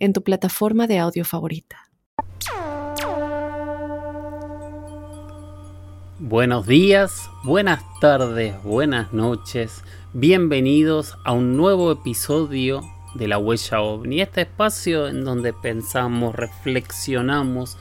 en tu plataforma de audio favorita. Buenos días, buenas tardes, buenas noches. Bienvenidos a un nuevo episodio de La Huella OVNI, este espacio en donde pensamos, reflexionamos,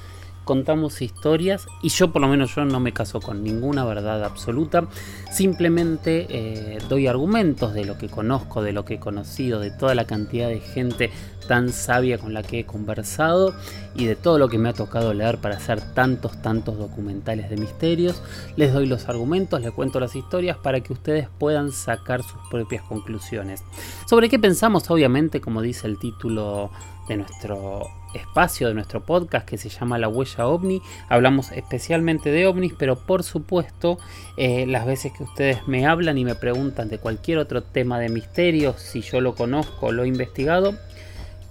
contamos historias y yo por lo menos yo no me caso con ninguna verdad absoluta, simplemente eh, doy argumentos de lo que conozco, de lo que he conocido, de toda la cantidad de gente tan sabia con la que he conversado y de todo lo que me ha tocado leer para hacer tantos, tantos documentales de misterios. Les doy los argumentos, les cuento las historias para que ustedes puedan sacar sus propias conclusiones. Sobre qué pensamos, obviamente, como dice el título de nuestro espacio, de nuestro podcast que se llama La Huella OVNI. Hablamos especialmente de ovnis, pero por supuesto, eh, las veces que ustedes me hablan y me preguntan de cualquier otro tema de misterio, si yo lo conozco, lo he investigado,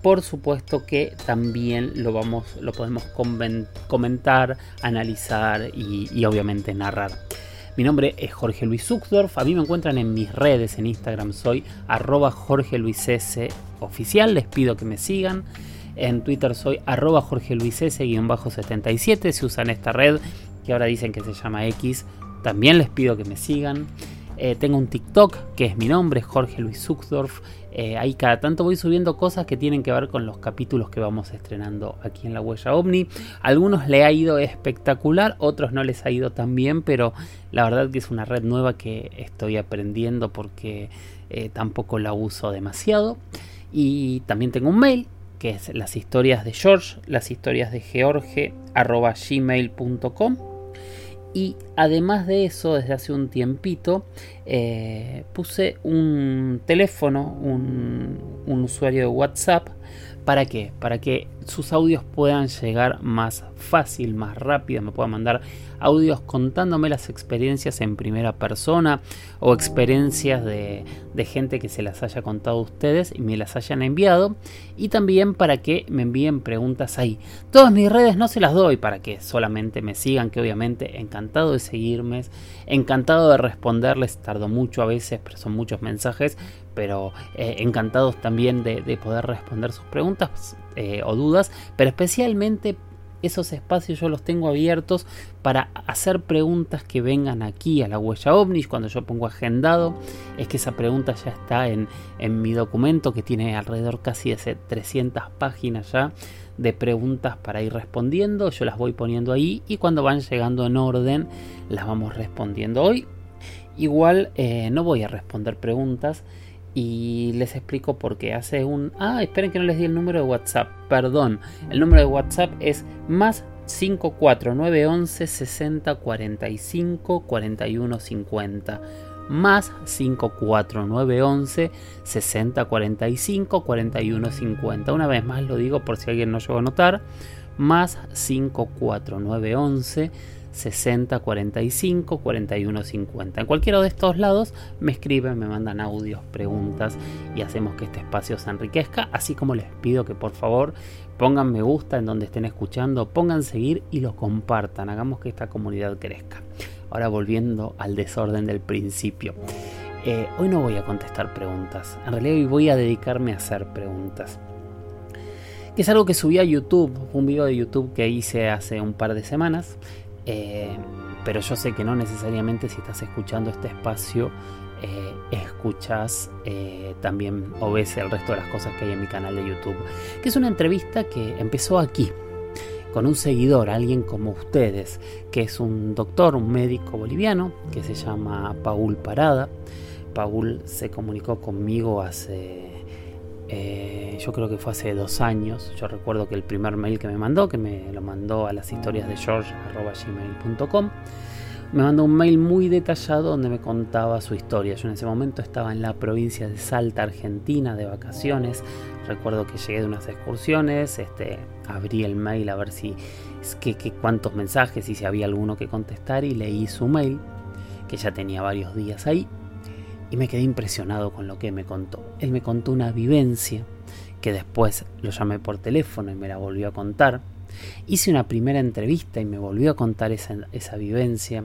por supuesto que también lo vamos, lo podemos comentar, analizar y, y obviamente narrar. Mi nombre es Jorge Luis Zuckdorf. A mí me encuentran en mis redes en Instagram. Soy arroba Jorge Luis S oficial. Les pido que me sigan. En Twitter soy arroba Jorge Luis S-77. Si usan esta red que ahora dicen que se llama X, también les pido que me sigan. Eh, tengo un TikTok que es mi nombre, Jorge Luis Zuckdorf. Eh, ahí cada tanto voy subiendo cosas que tienen que ver con los capítulos que vamos estrenando aquí en la huella ovni. Algunos le ha ido espectacular, otros no les ha ido tan bien, pero la verdad que es una red nueva que estoy aprendiendo porque eh, tampoco la uso demasiado. Y también tengo un mail que es las historias de George, las historias de George, arroba gmail.com y además de eso, desde hace un tiempito, eh, puse un teléfono, un, un usuario de WhatsApp. ¿Para qué? Para que sus audios puedan llegar más fácil, más rápido, me puedan mandar audios contándome las experiencias en primera persona o experiencias de, gente que se las haya contado a ustedes y me las hayan enviado. Y también para que me envíen preguntas ahí. Todas mis redes no se las doy para que solamente me sigan, que obviamente encantado de seguirme, encantado de responderles, tardo mucho a veces, pero son muchos mensajes, pero eh, encantados también de, poder responder sus preguntas eh, o dudas, pero especialmente esos espacios yo los tengo abiertos para hacer preguntas que vengan aquí a la huella ovni. Cuando yo pongo agendado, es que esa pregunta ya está en, en mi documento que tiene alrededor casi de 300 páginas ya de preguntas para ir respondiendo. Yo las voy poniendo ahí y cuando van llegando en orden las vamos respondiendo hoy. Igual eh, no voy a responder preguntas y les explico por qué. Hace un... Ah, esperen que no les di el número de WhatsApp. Perdón. El número de WhatsApp es más 54911 60 45 41 50 más 54911 60 45 41 50 una vez más lo digo por si alguien no llegó a notar más 54911 60 45 41 50. En cualquiera de estos lados me escriben, me mandan audios, preguntas y hacemos que este espacio se enriquezca. Así como les pido que por favor pongan me gusta en donde estén escuchando, pongan seguir y lo compartan. Hagamos que esta comunidad crezca. Ahora volviendo al desorden del principio. Eh, hoy no voy a contestar preguntas. En realidad hoy voy a dedicarme a hacer preguntas es algo que subí a YouTube, un video de YouTube que hice hace un par de semanas, eh, pero yo sé que no necesariamente si estás escuchando este espacio eh, escuchas eh, también o ves el resto de las cosas que hay en mi canal de YouTube. Que es una entrevista que empezó aquí, con un seguidor, alguien como ustedes, que es un doctor, un médico boliviano, que se llama Paul Parada. Paul se comunicó conmigo hace eh, yo creo que fue hace dos años. Yo recuerdo que el primer mail que me mandó, que me lo mandó a las historias de george.gmail.com, me mandó un mail muy detallado donde me contaba su historia. Yo en ese momento estaba en la provincia de Salta, Argentina, de vacaciones. Recuerdo que llegué de unas excursiones, este, abrí el mail a ver si que, cuántos mensajes y si había alguno que contestar y leí su mail, que ya tenía varios días ahí, y me quedé impresionado con lo que me contó. Él me contó una vivencia que después lo llamé por teléfono y me la volvió a contar. Hice una primera entrevista y me volvió a contar esa, esa vivencia.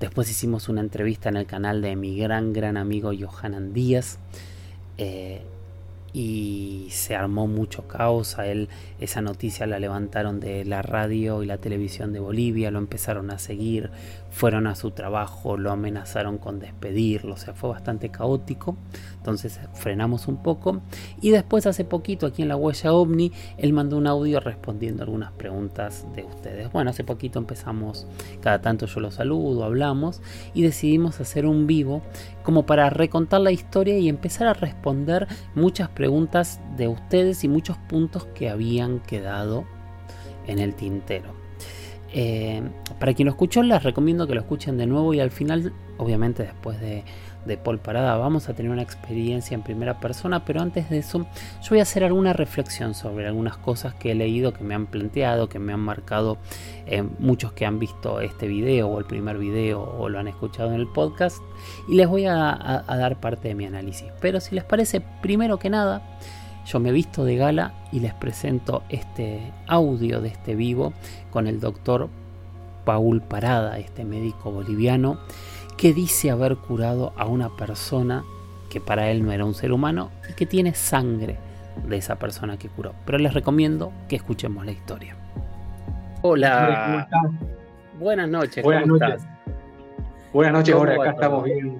Después hicimos una entrevista en el canal de mi gran, gran amigo Johanan Díaz. Eh, y se armó mucho caos. A él esa noticia la levantaron de la radio y la televisión de Bolivia, lo empezaron a seguir, fueron a su trabajo, lo amenazaron con despedirlo, o sea, fue bastante caótico. Entonces frenamos un poco y después hace poquito aquí en la huella ovni, él mandó un audio respondiendo algunas preguntas de ustedes. Bueno, hace poquito empezamos, cada tanto yo lo saludo, hablamos y decidimos hacer un vivo como para recontar la historia y empezar a responder muchas preguntas de ustedes y muchos puntos que habían quedado en el tintero. Eh, para quien lo escuchó, les recomiendo que lo escuchen de nuevo y al final, obviamente después de, de, Paul Parada, vamos a tener una experiencia en primera persona, pero antes de eso, yo voy a hacer alguna reflexión sobre algunas cosas que he leído, que me han planteado, que me han marcado eh, muchos que han visto este video o el primer video o lo han escuchado en el podcast y les voy a dar parte de mi análisis. Pero si les parece, primero que nada, yo me visto de gala y les presento este audio de este vivo con el doctor Paul Parada, este médico boliviano, que dice haber curado a una persona que para él no era un ser humano y que tiene sangre de esa persona que curó. Pero les recomiendo que escuchemos la historia. Hola. Buenas noches. Buenas noches. Buenas noches, ahora acá estamos bien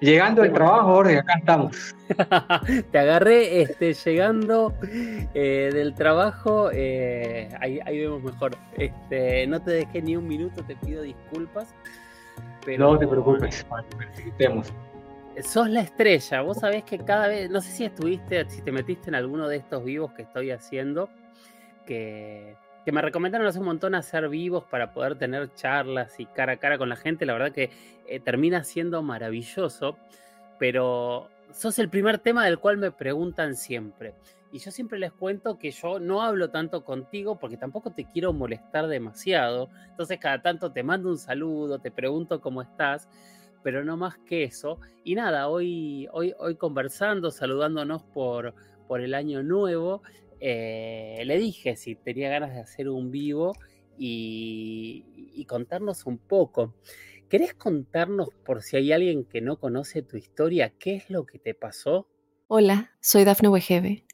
Llegando al trabajo, Jorge, acá estamos. Te agarré este, llegando eh, del trabajo, eh, ahí, vemos mejor. Este, no te dejé ni un minuto, te pido disculpas. Pero... No te preocupes, necesitemos. Sos la estrella, vos sabés que cada vez, no sé si estuviste, si te metiste en alguno de estos vivos que estoy haciendo, que que me recomendaron hace un montón hacer vivos para poder tener charlas y cara a cara con la gente. La verdad que eh, termina siendo maravilloso, pero sos el primer tema del cual me preguntan siempre. Y yo siempre les cuento que yo no hablo tanto contigo porque tampoco te quiero molestar demasiado. Entonces cada tanto te mando un saludo, te pregunto cómo estás, pero no más que eso. Y nada, hoy, hoy, hoy conversando, saludándonos por, por el año nuevo, eh, le dije si tenía ganas de hacer un vivo y, contarnos un poco. ¿Querés contarnos, por si hay alguien que no conoce tu historia, qué es lo que te pasó? Hola, soy Dafne Wegebe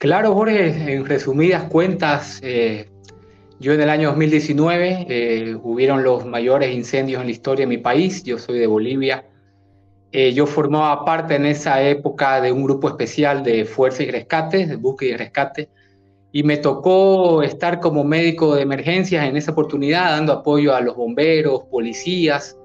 Claro, Jorge, en resumidas cuentas, eh, yo en el año 2019 eh, hubieron los mayores incendios en la historia de mi país, yo soy de Bolivia, eh, yo formaba parte en esa época de un grupo especial de fuerza y rescate, de búsqueda y rescate, y me tocó estar como médico de emergencias en esa oportunidad, dando apoyo a los bomberos, policías.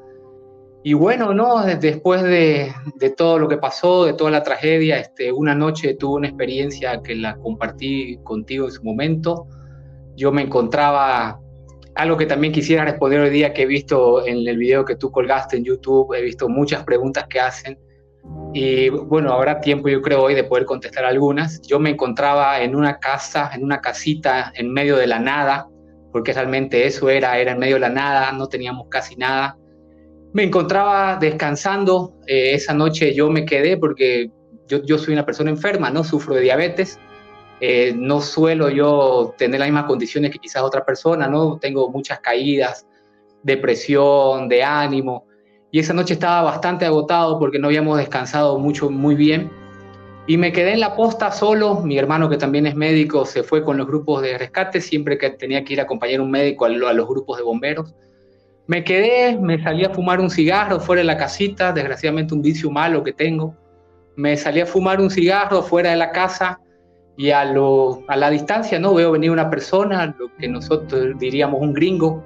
Y bueno, ¿no? después de, de todo lo que pasó, de toda la tragedia, este, una noche tuve una experiencia que la compartí contigo en su momento. Yo me encontraba algo que también quisiera responder hoy día que he visto en el video que tú colgaste en YouTube, he visto muchas preguntas que hacen y bueno, habrá tiempo yo creo hoy de poder contestar algunas. Yo me encontraba en una casa, en una casita en medio de la nada, porque realmente eso era, era en medio de la nada, no teníamos casi nada. Me encontraba descansando, eh, esa noche yo me quedé porque yo, soy una persona enferma, ¿no? Sufro de diabetes eh, no suelo yo tener las mismas condiciones que quizás otra persona, ¿no? Tengo muchas caídas, depresión, de ánimo. Y esa noche estaba bastante agotado porque no habíamos descansado mucho, muy bien. Y me quedé en la posta solo. Mi hermano, que también es médico, se fue con los grupos de rescate siempre que tenía que ir a acompañar a un médico a, los grupos de bomberos. Me quedé, me salí a fumar un cigarro fuera de la casita, desgraciadamente un vicio malo que tengo. Me salí a fumar un cigarro fuera de la casa y a, lo, a la distancia, ¿no? Veo venir una persona, lo que nosotros diríamos un gringo.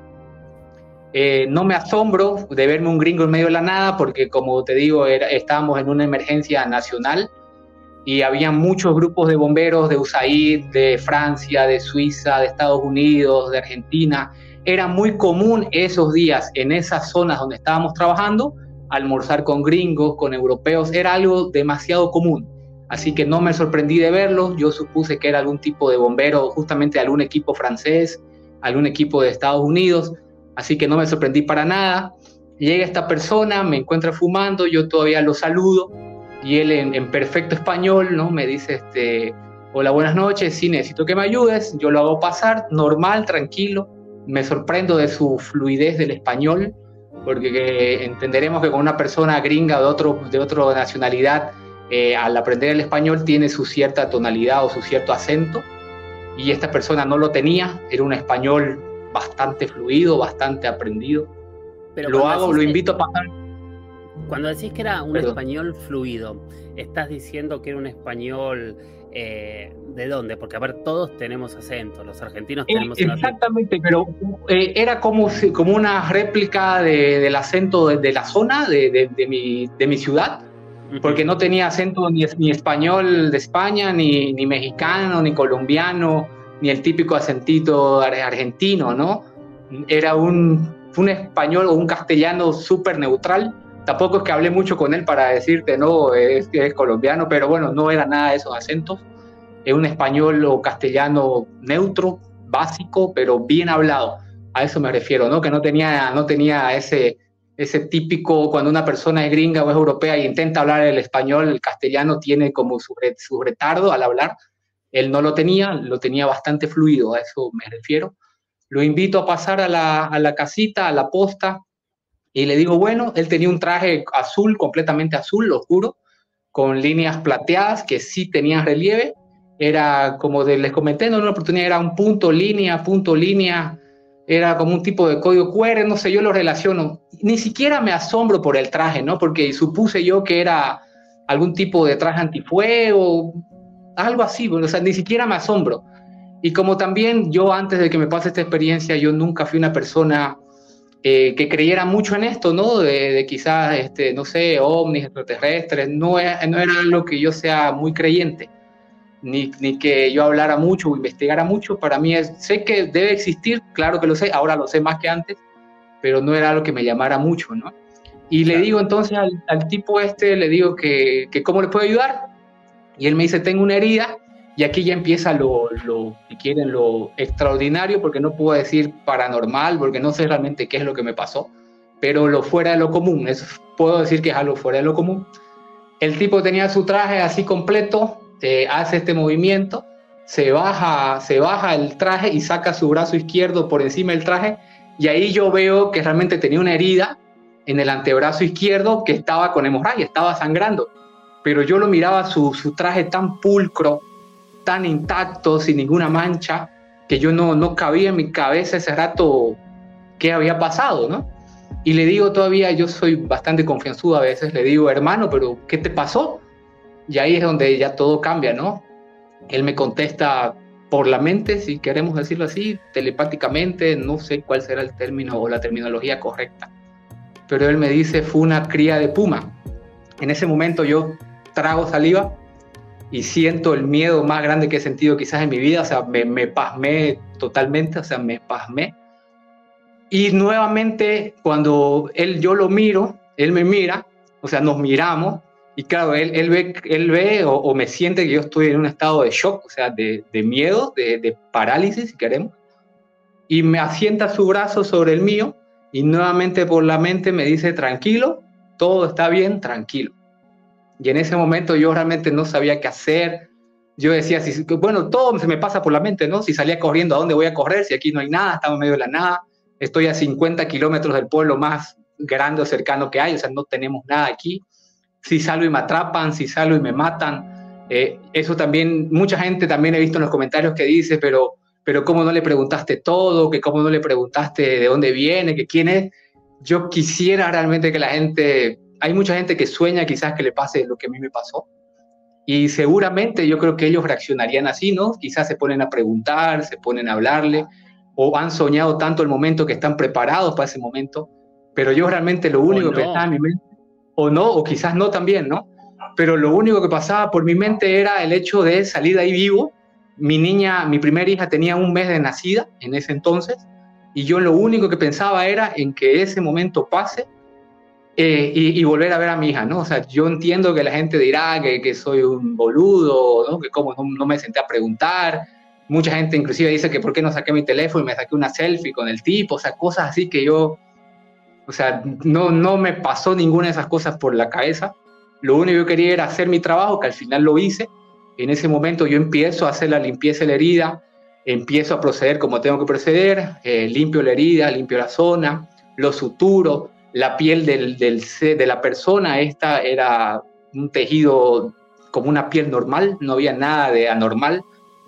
Eh, no me asombro de verme un gringo en medio de la nada, porque como te digo, estábamos en una emergencia nacional y había muchos grupos de bomberos de USAID, de Francia, de Suiza, de Estados Unidos, de Argentina. Era muy común esos días en esas zonas donde estábamos trabajando almorzar con gringos, con europeos, era algo demasiado común así que no me sorprendí de verlo. Yo supuse que era algún tipo de bombero, justamente algún equipo francés, algún equipo de Estados Unidos, así que no me sorprendí para nada. Llega esta persona, me encuentra fumando, yo todavía lo saludo y él en, perfecto español, ¿no? Me dice, este, hola, buenas noches, sí, necesito que me ayudes, yo lo hago pasar, normal, tranquilo, me sorprendo de su fluidez del español, porque entenderemos que con una persona gringa de, otro, de otra nacionalidad eh, al aprender el español tiene su cierta tonalidad o su cierto acento y esta persona no lo tenía, era un español bastante fluido, bastante aprendido. Pero lo hago, lo invito a pasar. Cuando decís que era un español fluido, estás diciendo que era un español eh, ¿de dónde? Porque a ver, todos tenemos acento, los argentinos eh, tenemos Exactamente, pero era como, como una réplica del acento de, la zona, de, mi, de mi ciudad, porque no tenía acento ni, ni español de España, ni, ni, mexicano, ni colombiano, ni el típico acentito argentino, ¿no? Era un, un español o un castellano súper neutral. Tampoco es que hablé mucho con él para decirte, no, es colombiano, pero bueno, no era nada de esos acentos. Es un español o castellano neutro, básico, pero bien hablado. A eso me refiero, ¿no? Que no tenía, no tenía ese, ese típico, cuando una persona es gringa o es europea y intenta hablar el español, el castellano tiene como su, su retardo al hablar. Él no lo tenía, lo tenía bastante fluido, a eso me refiero. Lo invito a pasar a la, a la casita, a la posta, y le digo, bueno, él tenía un traje azul, completamente azul, oscuro, con líneas plateadas que sí tenían relieve. Era como les comenté en una oportunidad, era un punto, línea, punto, línea, era como un tipo de código QR, no sé, yo lo relaciono. Ni siquiera me asombro por el traje, ¿no? Porque supuse yo que era algún tipo de traje antifuego, algo así, o sea, ni siquiera me asombro. Y como también yo antes de que me pase esta experiencia, yo nunca fui una persona eh, que creyera mucho en esto, ¿no? De, quizás, este, no sé, ovnis, extraterrestres, no, no era algo que yo sea muy creyente ni, ni, que yo hablara mucho o investigara mucho. Para mí es, sé que debe existir, claro que lo sé, ahora lo sé más que antes, pero no era algo que me llamara mucho, ¿no? Y le digo entonces al, tipo este, le digo que, que, cómo le puedo ayudar. Y él me dice, tengo una herida. Y aquí ya empieza lo, quieren, lo extraordinario, porque no puedo decir paranormal, porque no sé realmente qué es lo que me pasó, pero lo fuera de lo común. Eso puedo decir que es algo fuera de lo común. El tipo tenía su traje así completo, hace este movimiento, se baja, se baja el traje y saca su brazo izquierdo por encima del traje y ahí yo veo que realmente tenía una herida en el antebrazo izquierdo que estaba con hemorragia, estaba sangrando. Pero yo lo miraba su, su traje tan pulcro, tan intacto, sin ninguna mancha, que yo no, no cabía en mi cabeza ese rato qué había pasado, ¿no? Y le digo todavía, yo soy bastante confianzudo a veces, le digo, hermano, pero ¿qué te pasó? Y ahí es donde ya todo cambia, ¿no? Él me contesta por la mente, si queremos decirlo así, telepáticamente, no sé cuál será el término o la terminología correcta. Pero él me dice, fue una cría de puma. En ese momento yo trago saliva y siento el miedo más grande que he sentido quizás en mi vida, o sea, me, pasmé totalmente, o sea, me pasmé. Y nuevamente, cuando él, yo lo miro, él me mira, o sea, nos miramos, y claro, él, él ve, él ve o, me siente que yo estoy en un estado de shock, o sea, de, de miedo, de, de, parálisis, si queremos. Y me asienta su brazo sobre el mío y nuevamente por la mente me dice, tranquilo, todo está bien, tranquilo. Y en ese momento yo realmente no sabía qué hacer. Yo decía, si, bueno, todo se me pasa por la mente, ¿no? Si salía corriendo, ¿a dónde voy a correr? Si aquí no hay nada, estamos en medio de la nada. Estoy a 50 kilómetros del pueblo más grande o cercano que hay, o sea, no tenemos nada aquí si salgo y me atrapan, si salgo y me matan. Eh, eso también, mucha gente también he visto en los comentarios que dice, pero, pero ¿cómo no le preguntaste todo? que ¿Cómo no le preguntaste de dónde viene? que quién es? Yo quisiera realmente que la gente, hay mucha gente que sueña quizás que le pase lo que a mí me pasó. Y seguramente yo creo que ellos reaccionarían así, ¿no? Quizás se ponen a preguntar, se ponen a hablarle, o han soñado tanto el momento que están preparados para ese momento. Pero yo realmente lo único que estaba en mi mente, o no, o quizás no también, ¿no? Pero lo único que pasaba por mi mente era el hecho de salir de ahí vivo. Mi niña, mi primera hija tenía un mes de nacida en ese entonces, y yo lo único que pensaba era en que ese momento pase eh, y, volver a ver a mi hija, ¿no? O sea, yo entiendo que la gente dirá que, que soy un boludo, ¿no? Que como no, me senté a preguntar. Mucha gente inclusive dice que por qué no saqué mi teléfono y me saqué una selfie con el tipo, o sea, cosas así que yo, o sea, no, no me pasó ninguna de esas cosas por la cabeza. Lo único que yo quería era hacer mi trabajo, que al final lo hice. En ese momento yo empiezo a hacer la limpieza de la herida, empiezo a proceder como tengo que proceder, eh, limpio la herida, limpio la zona, lo suturo, la piel de la persona, esta era un tejido como una piel normal, no había nada de anormal,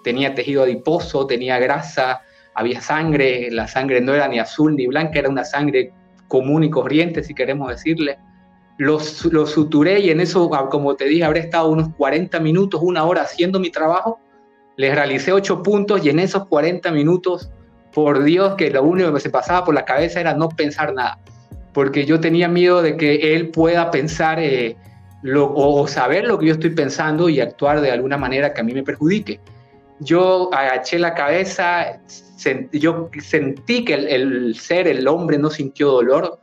tenía tejido adiposo, tenía grasa, había sangre, la sangre no era ni azul ni blanca, era una sangre común y corriente, si queremos decirle. Los, los suturé y en eso, como te dije, habré estado unos 40 minutos, una hora haciendo mi trabajo. Les realicé 8 puntos y en esos 40 minutos, por Dios, que lo único que se pasaba por la cabeza era no pensar nada porque yo tenía miedo de que él pueda pensar eh, lo, o saber lo que yo estoy pensando y actuar de alguna manera que a mí me perjudique. Yo agaché la cabeza, yo sentí que el, ser, el hombre, no sintió dolor.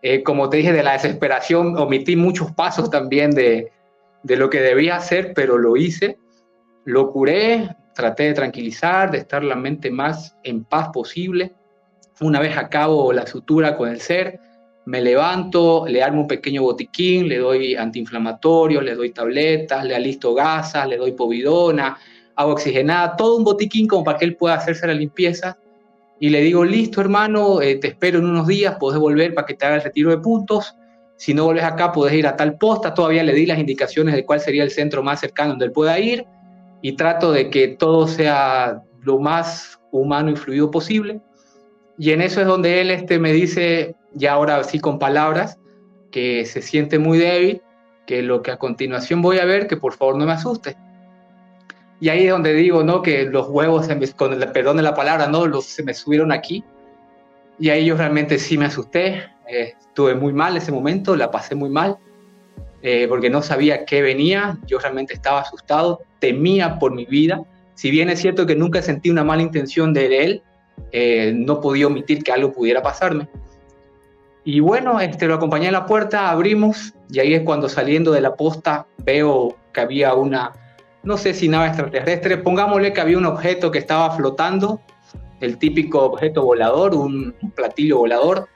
Eh, como te dije, de la desesperación, omití muchos pasos también de, de lo que debía hacer, pero lo hice. Lo curé, traté de tranquilizar, de estar la mente más en paz posible. Una vez acabo la sutura con el ser, me levanto, le armo un pequeño botiquín, le doy antiinflamatorios, le doy tabletas, le alisto gasas, le doy povidona, hago oxigenada, todo un botiquín como para que él pueda hacerse la limpieza. Y le digo, listo hermano, eh, te espero en unos días, puedes volver para que te haga el retiro de puntos. Si no vuelves acá, puedes ir a tal posta. Todavía le di las indicaciones de cuál sería el centro más cercano donde él pueda ir. Y trato de que todo sea lo más humano y fluido posible. Y en eso es donde él este, me dice, ya ahora sí con palabras, que se siente muy débil, que lo que a continuación voy a ver, que por favor no me asuste. Y ahí es donde digo, ¿no? Que los huevos, con el perdón de la palabra, ¿no? Los, se me subieron aquí. Y ahí yo realmente sí me asusté. Eh, estuve muy mal ese momento, la pasé muy mal, eh, porque no sabía qué venía. Yo realmente estaba asustado, temía por mi vida. Si bien es cierto que nunca sentí una mala intención de él, eh, no podía omitir que algo pudiera pasarme. Y bueno, este, lo acompañé a la puerta, abrimos y ahí es cuando saliendo de la posta veo que había una, no sé si nave extraterrestre, pongámosle que había un objeto que estaba flotando, el típico objeto volador, un, platillo volador,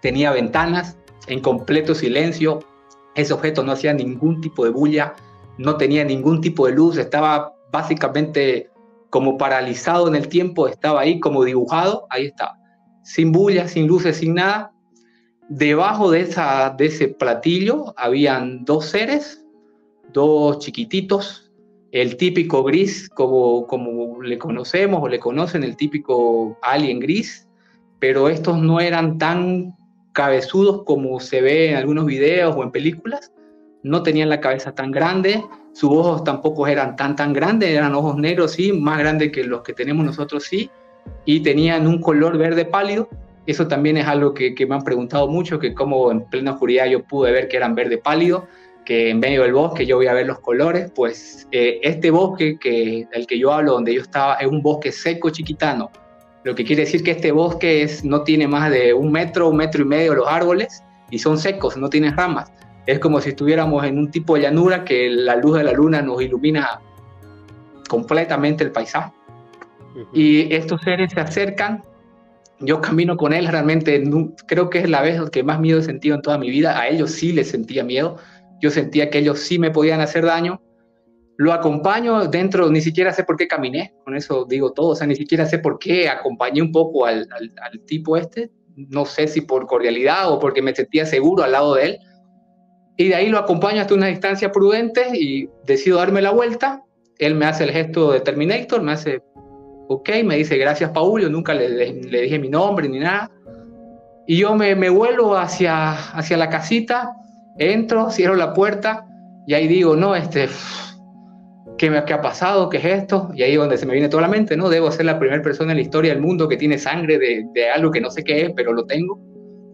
tenía ventanas en completo silencio, ese objeto no hacía ningún tipo de bulla, no tenía ningún tipo de luz, estaba básicamente como paralizado en el tiempo, estaba ahí como dibujado, ahí estaba, sin bulla, sin luces, sin nada, Debajo de, ese platillo habían dos seres, dos chiquititos, el típico gris, como le conocemos o le conocen, el típico alien gris, pero estos no eran tan cabezudos como se ve en algunos videos o en películas, no tenían la cabeza tan grande, sus ojos tampoco eran tan tan grandes, eran ojos negros sí, más grandes que los que tenemos nosotros sí, y tenían un color verde pálido, eso también es algo que, me han preguntado mucho, que como en plena oscuridad yo pude ver que eran verde pálido, que en medio del bosque yo voy a ver los colores, pues eh, este bosque que, del que yo hablo, donde yo estaba, es un bosque seco chiquitano, lo que quiere decir que este bosque no tiene más de un metro, un metro y medio los árboles, y son secos, no tienen ramas. Es como si estuviéramos en un tipo de llanura que la luz de la luna nos ilumina completamente el paisaje. Y estos seres se acercan yo camino con él realmente, creo que es la vez que más miedo he sentido en toda mi vida. A ellos sí les sentía miedo. Yo sentía que ellos sí me podían hacer daño. Lo acompaño dentro, ni siquiera sé por qué caminé, con eso digo todo, o sea, ni siquiera sé por qué acompañé un poco al, al, tipo este. No sé si por cordialidad o porque me sentía seguro al lado de él. Y de ahí lo acompaño hasta una distancia prudente y decido darme la vuelta. Él me hace el gesto de Terminator, me hace ok, me dice gracias Paul, yo nunca le, le, dije mi nombre ni nada. Y yo me, me, vuelvo hacia, hacia la casita, entro, cierro la puerta y ahí digo, no, este, ¿qué, me, ¿qué ha pasado? ¿Qué es esto? Y ahí es donde se me viene toda la mente, ¿no? Debo ser la primera persona en la historia del mundo que tiene sangre de, de algo que no sé qué es, pero lo tengo.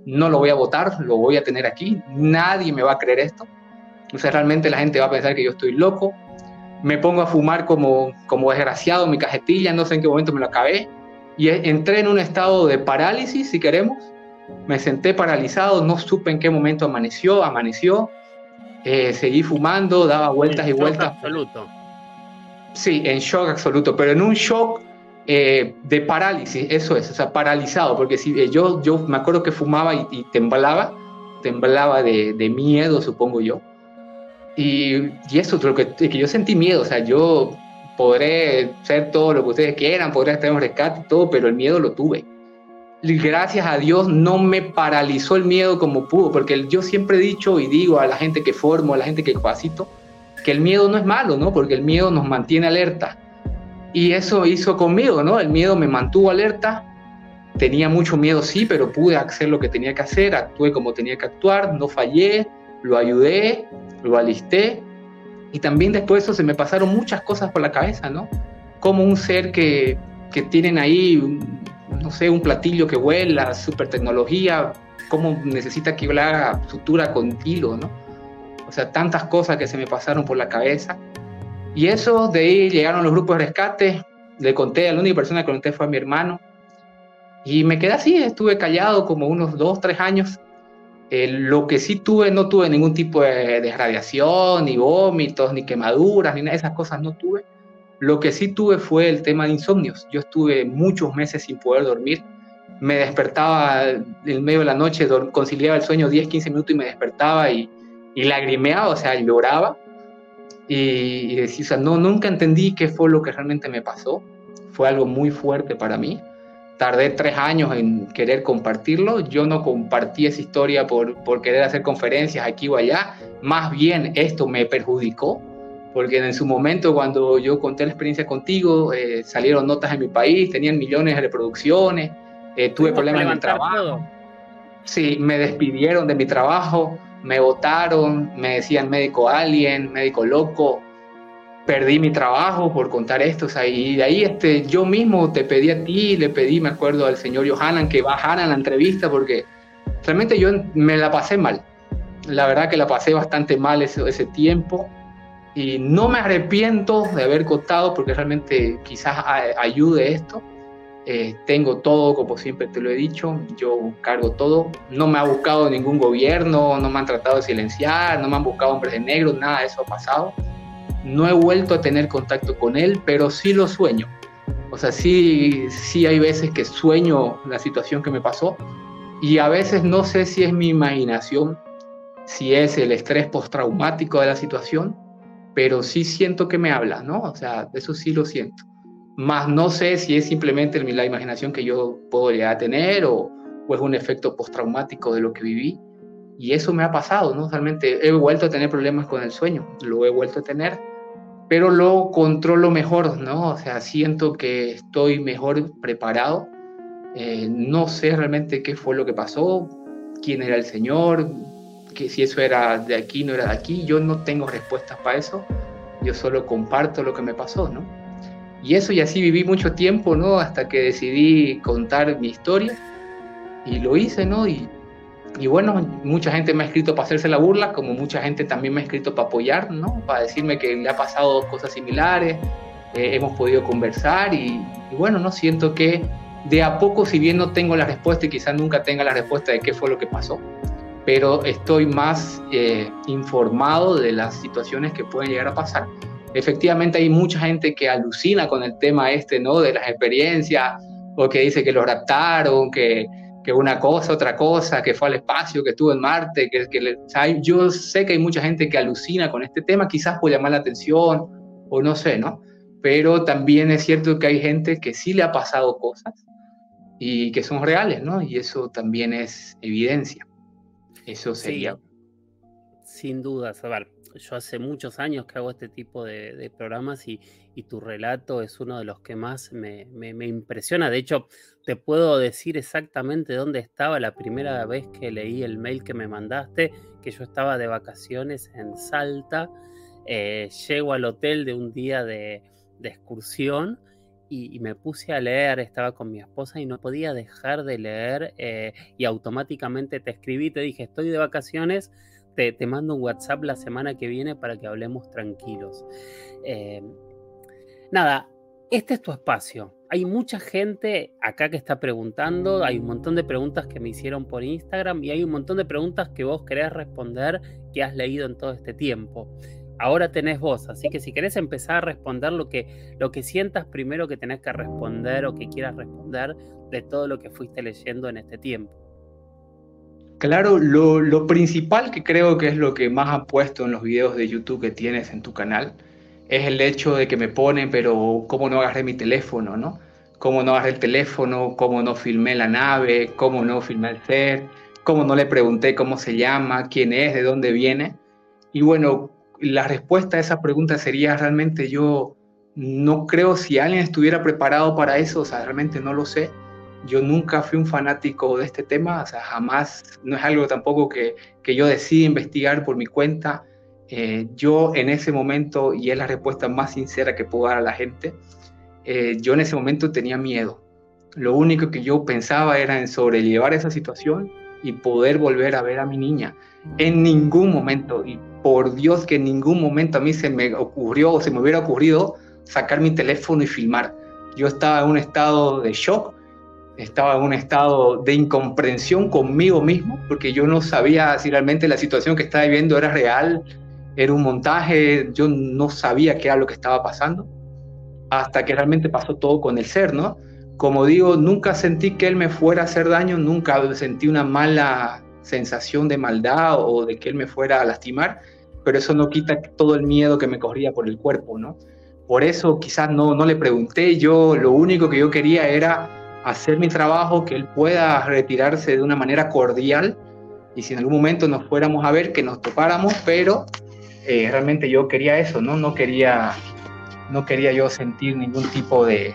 No lo voy a votar, lo voy a tener aquí. Nadie me va a creer esto. O sea, realmente la gente va a pensar que yo estoy loco. Me pongo a fumar como, como desgraciado mi cajetilla, no sé en qué momento me lo acabé. Y entré en un estado de parálisis, si queremos. Me senté paralizado, no supe en qué momento amaneció, amaneció. Eh, seguí fumando, daba vueltas y vueltas. Absoluto. Sí, en shock absoluto, pero en un shock eh, de parálisis, eso es, o sea, paralizado, porque si eh, yo, yo me acuerdo que fumaba y, temblaba, temblaba de, de, miedo, supongo yo. Y, y eso, lo que, que yo sentí miedo, o sea, yo podré ser todo lo que ustedes quieran, podré estar en rescate y todo, pero el miedo lo tuve. Y gracias a Dios no me paralizó el miedo como pudo, porque yo siempre he dicho y digo a la gente que formo, a la gente que capacito, que el miedo no es malo, ¿no? Porque el miedo nos mantiene alerta. Y eso hizo conmigo, ¿no? El miedo me mantuvo alerta. Tenía mucho miedo, sí, pero pude hacer lo que tenía que hacer, actué como tenía que actuar, no fallé, lo ayudé, lo alisté. Y también después de eso se me pasaron muchas cosas por la cabeza, ¿no? Como un ser que, que tienen ahí, no sé, un platillo que vuela, super tecnología, cómo necesita que yo le haga sutura con hilo, ¿no? O sea, tantas cosas que se me pasaron por la cabeza. Y eso, de ahí llegaron los grupos de rescate, le conté, la única persona que conté fue a mi hermano. Y me quedé así, estuve callado como unos dos, tres años. Eh, lo que sí tuve, no tuve ningún tipo de, de, radiación, ni vómitos, ni quemaduras, ni nada de esas cosas no tuve. Lo que sí tuve fue el tema de insomnios. Yo estuve muchos meses sin poder dormir. Me despertaba en medio de la noche, conciliaba el sueño 10, 15 minutos y me despertaba y, y lagrimeaba, o sea, lloraba. Y, y decía, o sea, no, nunca entendí qué fue lo que realmente me pasó. Fue algo muy fuerte para mí. Tardé tres años en querer compartirlo. Yo no compartí esa historia por, por querer hacer conferencias aquí o allá. Más bien esto me perjudicó porque en su momento cuando yo conté la experiencia contigo, eh, salieron notas en mi país, tenían millones de reproducciones, eh, tuve problemas en el trabajo. Sí, me despidieron de mi trabajo, me votaron, me decían médico alien, médico loco, perdí mi trabajo por contar esto, o y de ahí este, yo mismo te pedí a ti, le pedí, me acuerdo al señor Johanan que bajara la entrevista porque realmente yo me la pasé mal, la verdad que la pasé bastante mal ese, ese tiempo y no me arrepiento de haber contado porque realmente quizás ayude esto, eh, tengo todo, como siempre te lo he dicho, yo cargo todo. No me ha buscado ningún gobierno, no me han tratado de silenciar, no me han buscado hombres de negro, nada de eso ha pasado. No he vuelto a tener contacto con él, pero sí lo sueño. O sea, sí, sí hay veces que sueño la situación que me pasó y a veces no sé si es mi imaginación, si es el estrés postraumático de la situación, pero sí siento que me habla, ¿no? O sea, eso sí lo siento más no sé si es simplemente la imaginación que yo puedo llegar a tener o, o es un efecto postraumático de lo que viví. Y eso me ha pasado, ¿no? Realmente he vuelto a tener problemas con el sueño, lo he vuelto a tener, pero lo controlo mejor, ¿no? O sea, siento que estoy mejor preparado. Eh, no sé realmente qué fue lo que pasó, quién era el Señor, que si eso era de aquí, no era de aquí. Yo no tengo respuestas para eso. Yo solo comparto lo que me pasó, ¿no? Y eso y así viví mucho tiempo, ¿no? Hasta que decidí contar mi historia y lo hice, ¿no? Y, y bueno, mucha gente me ha escrito para hacerse la burla, como mucha gente también me ha escrito para apoyar, ¿no? Para decirme que le ha pasado cosas similares, eh, hemos podido conversar y, y, bueno, ¿no? Siento que de a poco, si bien no tengo la respuesta y quizás nunca tenga la respuesta de qué fue lo que pasó, pero estoy más eh, informado de las situaciones que pueden llegar a pasar efectivamente hay mucha gente que alucina con el tema este, ¿no? De las experiencias, o que dice que lo raptaron, que, que una cosa, otra cosa, que fue al espacio, que estuvo en Marte, que, que o sea, yo sé que hay mucha gente que alucina con este tema, quizás por llamar la atención, o no sé, ¿no? Pero también es cierto que hay gente que sí le ha pasado cosas y que son reales, ¿no? Y eso también es evidencia. Eso sería. sin duda, Sabar yo hace muchos años que hago este tipo de, programas y, tu relato es uno de los que más me, impresiona. De hecho, te puedo decir exactamente dónde estaba la primera vez que leí el mail que me mandaste, que yo estaba de vacaciones en Salta. eh, llego al hotel de un día de, excursión y, me puse a leer, estaba con mi esposa y no podía dejar de leer eh, y automáticamente te escribí, te dije, estoy de vacaciones, te, mando un WhatsApp la semana que viene para que hablemos tranquilos. Eh, nada, este es tu espacio. Hay mucha gente acá que está preguntando, hay un montón de preguntas que me hicieron por Instagram y hay un montón de preguntas que vos querés responder que has leído en todo este tiempo. Ahora tenés vos, así que si querés empezar a responder lo que, lo que sientas primero que tenés que responder o que quieras responder de todo lo que fuiste leyendo en este tiempo. Claro, lo, principal que creo que es lo que más han puesto en los videos de YouTube que tienes en tu canal, es el hecho de que me ponen, pero cómo no agarré mi teléfono, ¿no? Cómo no agarré el teléfono, cómo no filmé la nave, cómo no filmé el ser, cómo no le pregunté cómo se llama, quién es, de dónde viene. Y bueno, la respuesta a esa pregunta sería realmente yo no creo si alguien estuviera preparado para eso, o sea, realmente no lo sé. Yo nunca fui un fanático de este tema, o sea, jamás, no es algo tampoco que, que yo decidí investigar por mi cuenta eh, yo en ese momento, y es la respuesta más sincera que puedo dar a la gente, eh, yo en ese momento tenía miedo. Lo único que yo pensaba era en sobrellevar esa situación y poder volver a ver a mi niña. En ningún momento, y por Dios que en ningún momento a mí se me ocurrió o se me hubiera ocurrido sacar mi teléfono y filmar. Yo estaba en un estado de shock, estaba en un estado de incomprensión conmigo mismo, porque yo no sabía si realmente la situación que estaba viviendo era real era un montaje, yo no sabía qué era lo que estaba pasando, hasta que realmente pasó todo con el ser, ¿no? Como digo, nunca sentí que él me fuera a hacer daño, nunca sentí una mala sensación de maldad o de que él me fuera a lastimar, pero eso no quita todo el miedo que me corría por el cuerpo, ¿no? Por eso quizás no, no le pregunté, yo lo único que yo quería era hacer mi trabajo, que él pueda retirarse de una manera cordial y si en algún momento nos fuéramos a ver, que nos topáramos, pero eh, realmente yo quería eso, ¿no? No quería, no quería yo sentir ningún tipo de,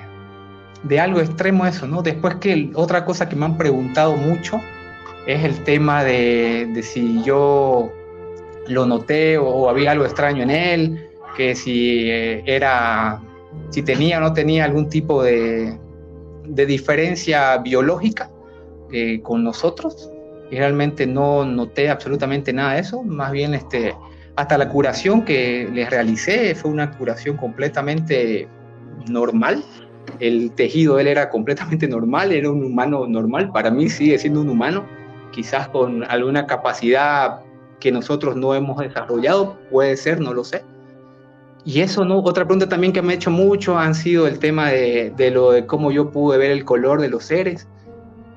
de algo extremo eso, ¿no? Después que otra cosa que me han preguntado mucho es el tema de, de si yo lo noté o, había algo extraño en él, que si eh, era, si tenía o no tenía algún tipo de, de diferencia biológica eh, con nosotros. Y realmente no noté absolutamente nada de eso, más bien este, hasta la curación que les realicé fue una curación completamente normal. El tejido él era completamente normal, era un humano normal. Para mí sigue siendo un humano, quizás con alguna capacidad que nosotros no hemos desarrollado, puede ser, no lo sé. Y eso, ¿no? Otra pregunta también que me ha hecho mucho han sido el tema de, de lo de cómo yo pude ver el color de los seres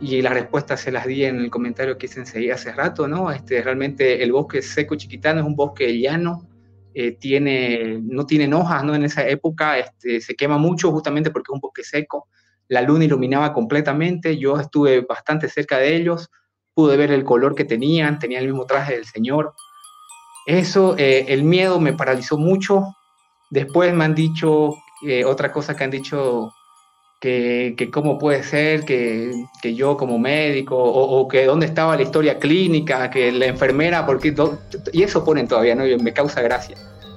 y las respuestas se las di en el comentario que hice enseguida hace rato, ¿no? Este, realmente el bosque seco chiquitano es un bosque llano, eh, tiene, no tiene hojas, ¿no? En esa época este, se quema mucho justamente porque es un bosque seco, la luna iluminaba completamente, yo estuve bastante cerca de ellos, pude ver el color que tenían, tenían el mismo traje del Señor. Eso, eh, el miedo me paralizó mucho. Después me han dicho, eh, otra cosa que han dicho que, cómo puede ser que, que yo como médico, o, que dónde estaba la historia clínica, que la enfermera, porque y eso ponen todavía, ¿no? me causa gracia.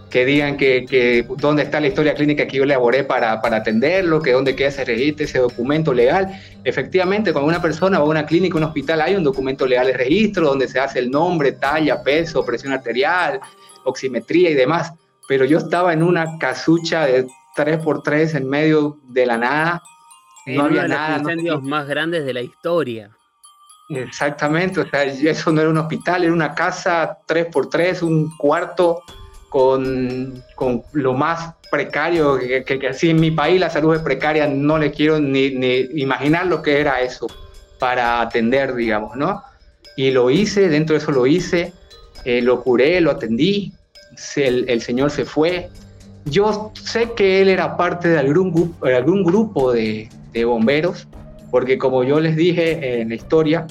Que digan que, que, dónde está la historia clínica que yo elaboré para, para atenderlo, que dónde queda ese registro, ese documento legal. Efectivamente, cuando una persona va a una clínica, un hospital, hay un documento legal de registro donde se hace el nombre, talla, peso, presión arterial, oximetría y demás. Pero yo estaba en una casucha de 3x3 en medio de la nada. no había nada. Los incendios más grandes de la historia. Exactamente, o sea, eso no era un hospital, era una casa 3x3, un cuarto con, con lo más precario, que, que, así en mi país la salud es precaria, no le quiero ni, ni, imaginar lo que era eso para atender, digamos, ¿no? Y lo hice, dentro de eso lo hice, eh, lo curé, lo atendí, el, el Señor se fue, yo sé que él era parte de algún, algún grupo de, bomberos, porque como yo les dije en la historia,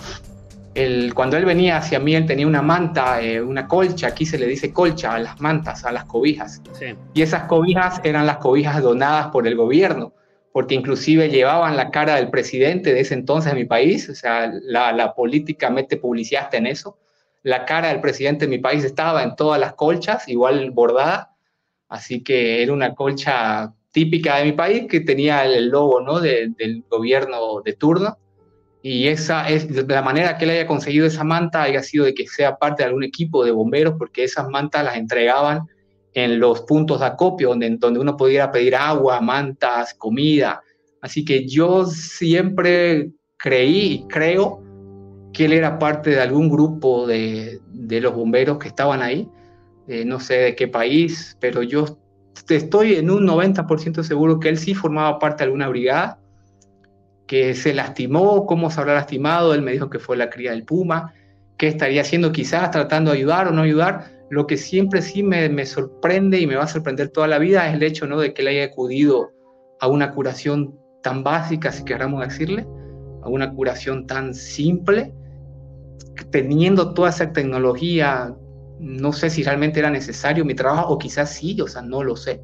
cuando él venía hacia mí, él tenía una manta, eh, una colcha, aquí se le dice colcha a las mantas, a las cobijas. Y esas cobijas eran las cobijas donadas por el gobierno, porque inclusive llevaban la cara del presidente de ese entonces de mi país, o sea, la, la política mete publicidad en eso. La cara del presidente de mi país estaba en todas las colchas, igual bordada Así que era una colcha típica de mi país que tenía el logo ¿no? del gobierno de turno. Y esa es la manera que él haya conseguido esa manta, haya sido de que sea parte de algún equipo de bomberos, porque esas mantas las entregaban en los puntos de acopio, donde, donde uno pudiera pedir agua, mantas, comida. Así que yo siempre creí y creo que él era parte de algún grupo de, de los bomberos que estaban ahí. Eh, no sé de qué país, pero yo estoy en un 90% seguro que él sí formaba parte de alguna brigada, que se lastimó, cómo se habrá lastimado, él me dijo que fue la cría del Puma, qué estaría haciendo quizás, tratando de ayudar o no ayudar. Lo que siempre sí me, me sorprende y me va a sorprender toda la vida es el hecho ¿no? de que él haya acudido a una curación tan básica, si queramos decirle, a una curación tan simple, teniendo toda esa tecnología, no sé si realmente era necesario mi trabajo o quizás sí, o sea, no lo sé.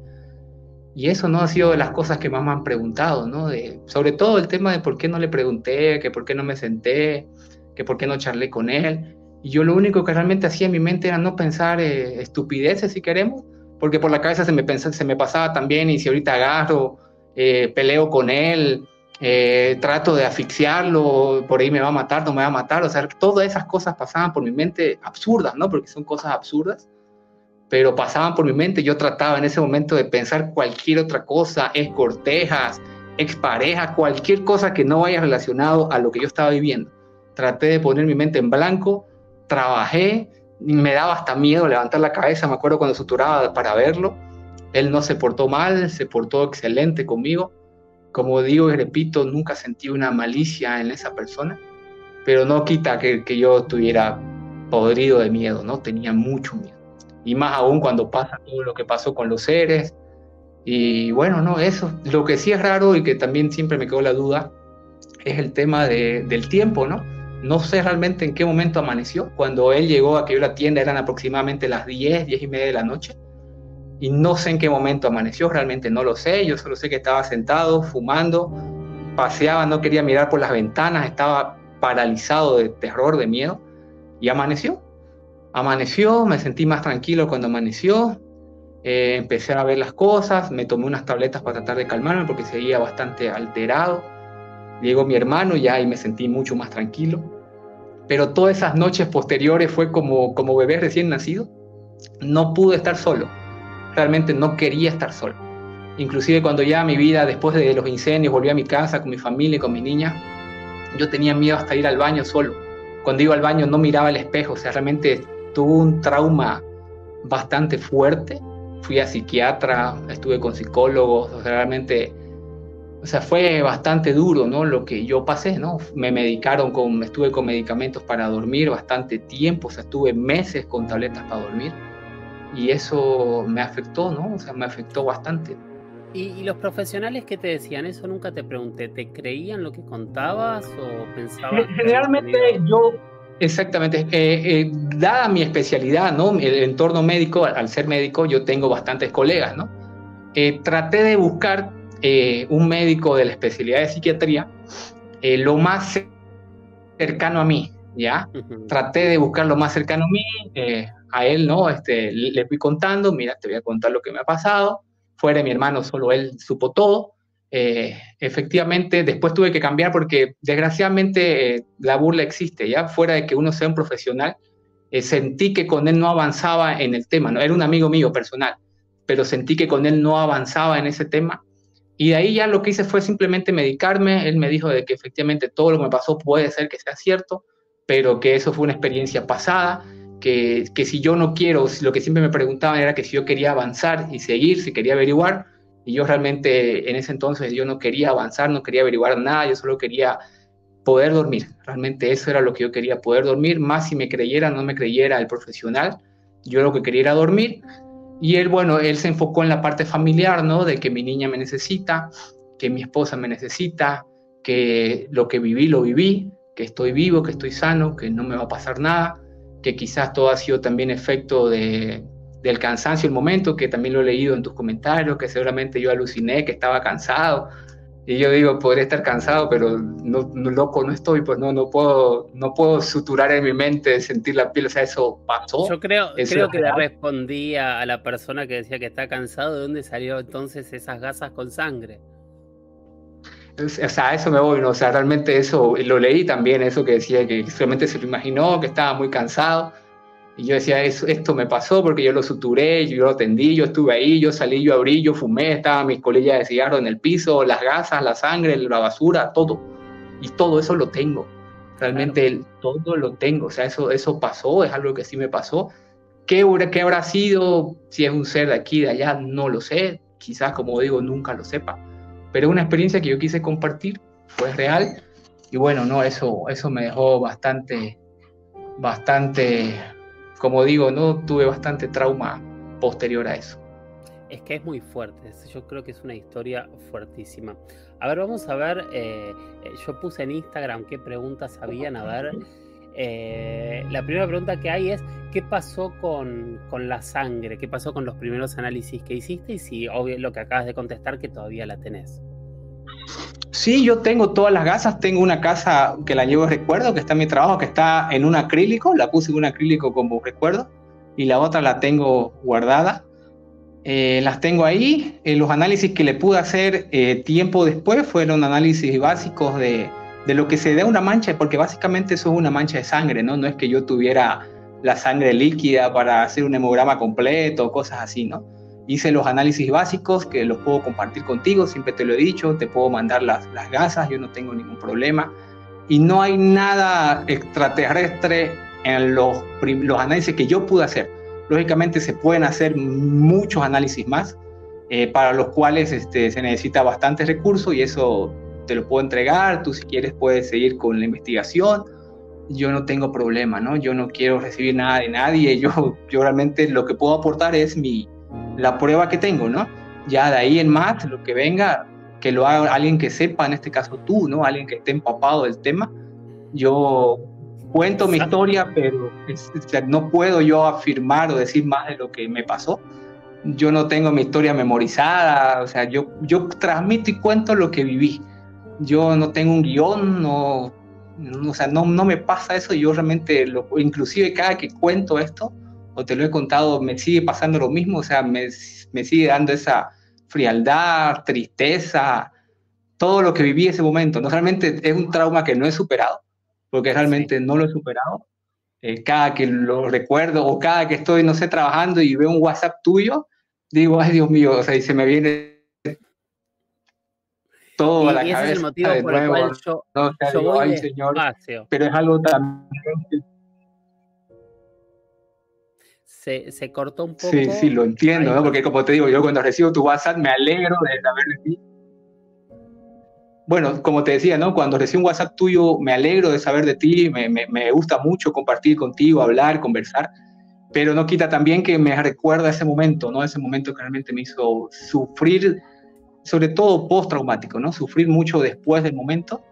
Y eso no ha sido de las cosas que más me han preguntado, ¿no? De, sobre todo el tema de por qué no le pregunté, que por qué no me senté, que por qué no charlé con él. Y yo lo único que realmente hacía en mi mente era no pensar eh, estupideces, si queremos, porque por la cabeza se me, pensaba, se me pasaba también, y si ahorita agarro, eh, peleo con él, eh, trato de asfixiarlo, por ahí me va a matar, no me va a matar, o sea, todas esas cosas pasaban por mi mente absurdas, ¿no? Porque son cosas absurdas, pero pasaban por mi mente, yo trataba en ese momento de pensar cualquier otra cosa, escortejas, exparejas, cualquier cosa que no vaya relacionado a lo que yo estaba viviendo. Traté de poner mi mente en blanco, trabajé, me daba hasta miedo levantar la cabeza, me acuerdo cuando suturaba para verlo, él no se portó mal, se portó excelente conmigo, como digo y repito, nunca sentí una malicia en esa persona, pero no quita que, que yo estuviera podrido de miedo, ¿no? Tenía mucho miedo. Y más aún cuando pasa todo lo que pasó con los seres. Y bueno, no, eso. Lo que sí es raro y que también siempre me quedó la duda es el tema de, del tiempo, ¿no? No sé realmente en qué momento amaneció. Cuando él llegó a que yo la tienda eran aproximadamente las 10, 10 y media de la noche y no sé en qué momento amaneció, realmente no lo sé, yo solo sé que estaba sentado, fumando, paseaba, no quería mirar por las ventanas, estaba paralizado de terror, de miedo, y amaneció. Amaneció, me sentí más tranquilo cuando amaneció, eh, empecé a ver las cosas, me tomé unas tabletas para tratar de calmarme porque seguía bastante alterado. Llegó mi hermano ya y me sentí mucho más tranquilo. Pero todas esas noches posteriores fue como, como bebé recién nacido. No pude estar solo realmente no quería estar solo. Inclusive cuando ya mi vida, después de los incendios, volví a mi casa con mi familia y con mi niña, yo tenía miedo hasta ir al baño solo. Cuando iba al baño no miraba el espejo, o sea, realmente tuve un trauma bastante fuerte. Fui a psiquiatra, estuve con psicólogos, o sea, realmente, o sea, fue bastante duro, ¿no? Lo que yo pasé, ¿no? Me medicaron con, estuve con medicamentos para dormir bastante tiempo, o sea, estuve meses con tabletas para dormir y eso me afectó, ¿no? O sea, me afectó bastante. ¿Y, los profesionales que te decían eso nunca te pregunté, ¿te creían lo que contabas o pensaban? Generalmente yo, exactamente, eh, eh, dada mi especialidad, ¿no? El entorno médico, al ser médico, yo tengo bastantes colegas, ¿no? Eh, traté de buscar un médico de la especialidad de psiquiatría lo más cercano a mí, ¿ya? Traté de buscar lo más cercano a mí, a él, ¿no? Este, le fui contando, mira, te voy a contar lo que me ha pasado. Fuera mi hermano, solo él supo todo. Eh, efectivamente, después tuve que cambiar porque desgraciadamente eh, la burla existe, ¿ya? Fuera de que uno sea un profesional, eh, sentí que con él no avanzaba en el tema, ¿no? Era un amigo mío personal, pero sentí que con él no avanzaba en ese tema. Y de ahí ya lo que hice fue simplemente medicarme. Él me dijo de que efectivamente todo lo que me pasó puede ser que sea cierto, pero que eso fue una experiencia pasada que, si yo no quiero, lo que siempre me preguntaban era que si yo quería avanzar y seguir, si quería averiguar, y yo realmente en ese entonces yo no quería avanzar, no quería averiguar nada, yo solo quería poder dormir. Realmente eso era lo que yo quería, poder dormir, más si me creyera no me creyera el profesional, yo lo que quería era dormir. Y él, bueno, él se enfocó en la parte familiar, ¿no? De que mi niña me necesita, que mi esposa me necesita, que lo que viví, lo viví, que estoy vivo, que estoy sano, que no me va a pasar nada que quizás todo ha sido también efecto de, del cansancio el momento, que también lo he leído en tus comentarios, que seguramente yo aluciné, que estaba cansado. Y yo digo, podría estar cansado, pero no, loco no estoy, pues no, no puedo, no puedo suturar en mi mente, sentir la piel, o sea, eso pasó. Yo creo, creo que le respondí a la persona que decía que está cansado, ¿de dónde salió entonces esas gasas con sangre? O sea, eso me voy, ¿no? O sea, realmente eso, lo leí también, eso que decía que solamente se lo imaginó, que estaba muy cansado. Y yo decía, eso, esto me pasó porque yo lo suturé, yo lo atendí, yo estuve ahí, yo salí, yo abrí, yo fumé, estaba mis colillas de cigarro en el piso, las gasas, la sangre, la basura, todo. Y todo eso lo tengo. Realmente todo lo tengo. O sea, eso, eso pasó, es algo que sí me pasó. ¿Qué, ¿Qué habrá sido? Si es un ser de aquí, de allá, no lo sé. Quizás, como digo, nunca lo sepa pero una experiencia que yo quise compartir, fue real, y bueno, no, eso, eso me dejó bastante, bastante, como digo, no tuve bastante trauma posterior a eso. Es que es muy fuerte, yo creo que es una historia fuertísima. A ver, vamos a ver, eh, eh, yo puse en Instagram qué preguntas habían, a ver. Eh, la primera pregunta que hay es, ¿qué pasó con, con, la sangre? ¿Qué pasó con los primeros análisis que hiciste? Y si, obvio, lo que acabas de contestar, que todavía la tenés. Sí, yo tengo todas las gasas, tengo una casa que la llevo recuerdo, que está en mi trabajo, que está en un acrílico, la puse en un acrílico como recuerdo, y la otra la tengo guardada. Eh, las tengo ahí, eh, los análisis que le pude hacer tiempo después fueron análisis básicos de, de lo que se da una mancha, porque básicamente eso es una mancha de sangre, ¿no? No es que yo tuviera la sangre líquida para hacer un hemograma completo, cosas así, ¿no? Hice los análisis básicos que los puedo compartir contigo, siempre te lo he dicho, te puedo mandar las, las gasas, yo no tengo ningún problema. Y no hay nada extraterrestre en los, los análisis que yo pude hacer. Lógicamente se pueden hacer muchos análisis más, eh, para los cuales este, se necesita bastante recursos y eso te lo puedo entregar, tú si quieres puedes seguir con la investigación, yo no tengo problema, ¿no? Yo no quiero recibir nada de nadie, yo, yo realmente lo que puedo aportar es mi, la prueba que tengo, ¿no? Ya de ahí en más, lo que venga, que lo haga alguien que sepa, en este caso tú, ¿no? Alguien que esté empapado del tema. Yo cuento mi historia, pero no puedo yo afirmar o decir más de lo que me pasó. Yo no tengo mi historia memorizada, o sea, yo, yo transmito y cuento lo que viví yo no tengo un guion, no, o sea, no, no me pasa eso, yo realmente, lo, inclusive cada que cuento esto, o te lo he contado, me sigue pasando lo mismo, o sea, me, me sigue dando esa frialdad, tristeza, todo lo que viví ese momento, no realmente es un trauma que no he superado, porque realmente no lo he superado. Eh, cada que lo recuerdo o cada que estoy, no sé, trabajando y veo un WhatsApp tuyo, digo, ay Dios mío, o sea, y se me viene todo la cabeza. Ese es el motivo por el cual yo, no, yo voy señor, pero es algo también se, se, cortó un poco. Sí, sí, lo entiendo, ¿no? Porque como te digo, yo cuando recibo tu WhatsApp me alegro de saber de ti. Bueno, como te decía, ¿no? Cuando recibo un WhatsApp tuyo, me alegro de saber de ti, me, me, me gusta mucho compartir contigo, hablar, conversar, pero no quita también que me recuerda ese momento, ¿no? Ese momento que realmente me hizo sufrir sobre todo postraumático, ¿no? Sufrir mucho después del momento.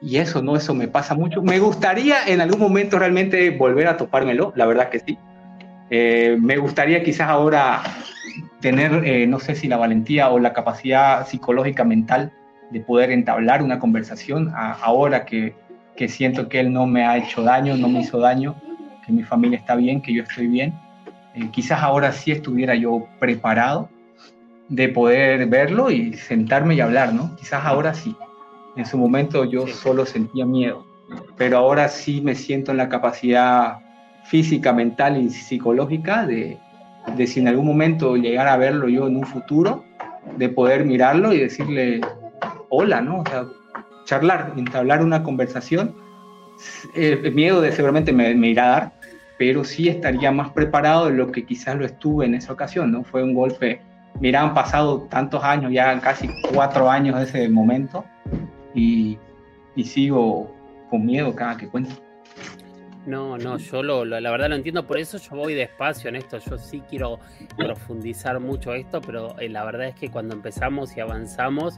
Y eso, ¿no? Eso me pasa mucho. Me gustaría en algún momento realmente volver a topármelo, la verdad que sí. Eh, me gustaría quizás ahora tener, eh, no sé si la valentía o la capacidad psicológica mental de poder entablar una conversación ahora que, que, siento que él no me ha hecho daño, no me hizo daño, que mi familia está bien, que yo estoy bien. Eh, quizás ahora sí estuviera yo preparado de poder verlo y sentarme y hablar, ¿no? Quizás ahora sí. En su momento yo solo sentía miedo, pero ahora sí me siento en la capacidad física, mental y psicológica de, de si en algún momento llegar a verlo yo en un futuro, de poder mirarlo y decirle hola, ¿no? O sea, charlar, entablar una conversación. El miedo de seguramente me, me, irá a dar, pero sí estaría más preparado de lo que quizás lo estuve en esa ocasión, ¿no? Fue un golpe mira, han pasado tantos años, ya casi cuatro años de ese momento, y, y sigo con miedo cada que cuento. No, no, yo lo, la verdad lo entiendo, por eso yo voy despacio en esto, yo sí quiero profundizar mucho esto, pero eh, la verdad es que cuando empezamos y avanzamos,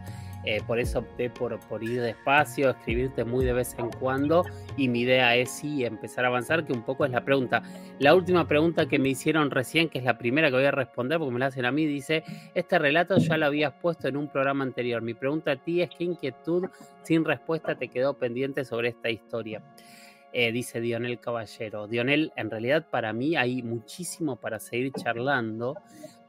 Eh, por eso opté por, por ir despacio, escribirte muy de vez en cuando y mi idea es sí empezar a avanzar, que un poco es la pregunta. La última pregunta que me hicieron recién, que es la primera que voy a responder porque me la hacen a mí, dice, este relato ya lo habías puesto en un programa anterior. Mi pregunta a ti es qué inquietud sin respuesta te quedó pendiente sobre esta historia. Eh, dice Dionel Caballero. Dionel, en realidad para mí hay muchísimo para seguir charlando,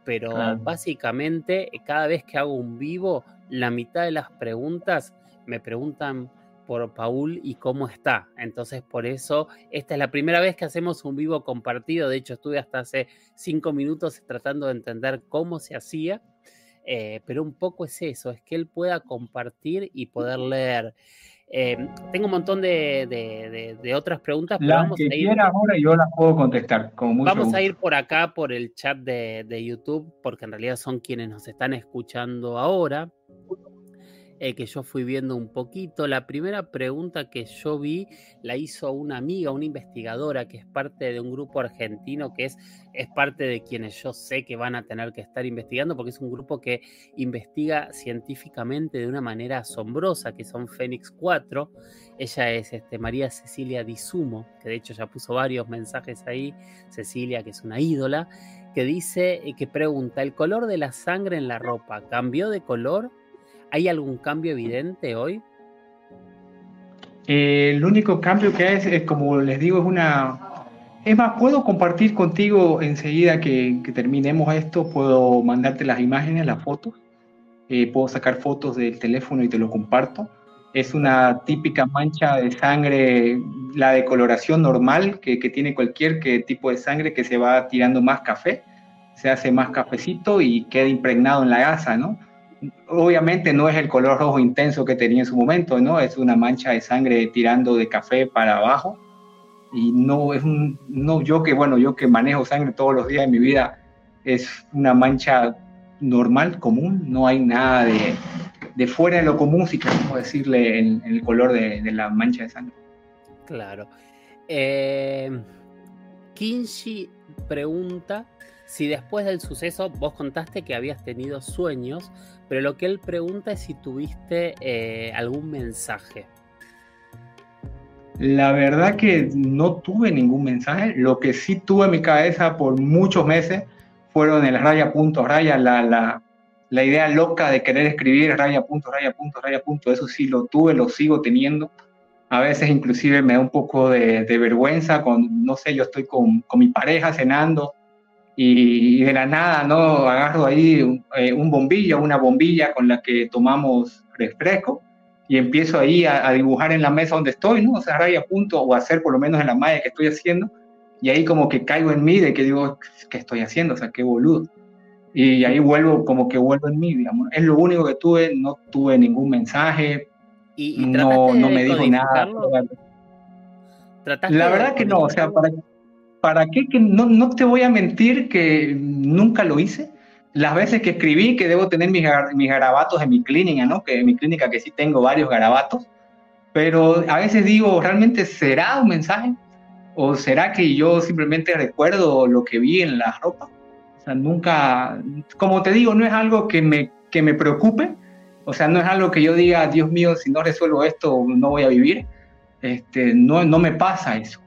pero básicamente cada vez que hago un vivo, la mitad de las preguntas me preguntan por Paul y cómo está. Entonces, por eso, esta es la primera vez que hacemos un vivo compartido. De hecho, estuve hasta hace cinco minutos tratando de entender cómo se hacía. Eh, pero un poco es eso, es que él pueda compartir y poder leer. Eh, tengo un montón de, otras preguntas, pero vamos a ir. ahora yo las puedo contestar. vamos a ir por acá, por el chat de, YouTube, porque en realidad son quienes nos están escuchando ahora. Eh, que yo fui viendo un poquito. La primera pregunta que yo vi la hizo una amiga, una investigadora que es parte de un grupo argentino que es, es parte de quienes yo sé que van a tener que estar investigando porque es un grupo que investiga científicamente de una manera asombrosa, que son Fénix 4. Ella es este, María Cecilia Disumo, que de hecho ya puso varios mensajes ahí. Cecilia, que es una ídola, que dice, eh, que pregunta, ¿el color de la sangre en la ropa cambió de color? ¿Hay algún cambio evidente hoy? Eh, el único cambio que hay es, como les digo, es una... Es más, puedo compartir contigo enseguida que, terminemos esto, puedo mandarte las imágenes, las fotos, eh, puedo sacar fotos del teléfono y te lo comparto. Es una típica mancha de sangre, la decoloración normal que, que tiene cualquier que, tipo de sangre que se va tirando más café, se hace más cafecito y queda impregnado en la gasa, ¿no? Obviamente no es el color rojo intenso que tenía en su momento, ¿no? Es una mancha de sangre tirando de café para abajo. Y no es un, no, yo que, bueno, yo que manejo sangre todos los días de mi vida, es una mancha normal, común, no hay nada de, fuera de lo común, si queremos decirle, en, el color de, la mancha de sangre. Claro. Eh, Kinshi pregunta si después del suceso vos contaste que habías tenido sueños, pero lo que él pregunta es si tuviste eh, algún mensaje. La verdad que no tuve ningún mensaje. Lo que sí tuve en mi cabeza por muchos meses fueron el raya punto raya, la, la, la idea loca de querer escribir raya punto raya punto raya punto. Eso sí lo tuve, lo sigo teniendo. A veces inclusive me da un poco de, de vergüenza con, no sé, yo estoy con, con mi pareja cenando y, de la nada, ¿no? Agarro ahí un, eh, bombillo, una bombilla con la que tomamos refresco y empiezo ahí a, dibujar en la mesa donde estoy, ¿no? O sea, ahí a punto, o hacer por lo menos en la malla que estoy haciendo, y ahí como que caigo en mí de que digo, ¿qué estoy haciendo? O sea, qué boludo. Y ahí vuelvo, como que vuelvo en mí, digamos. Es lo único que tuve, no tuve ningún mensaje, ¿Y, no, no me dijo nada. La verdad que no, o sea, para, ¿para qué? Que no, no, te voy a mentir que nunca lo hice. Las veces que escribí, que debo tener mis, mis garabatos en mi clínica, ¿no? Que en mi clínica que sí tengo varios garabatos, pero a veces digo, ¿realmente será un mensaje? ¿O será que yo simplemente recuerdo lo que vi en la ropa? O sea, nunca, como te digo, no es algo que me, que me preocupe, o sea, no es algo que yo diga, Dios mío, si no resuelvo esto, no voy a vivir. Este, no, no me pasa eso.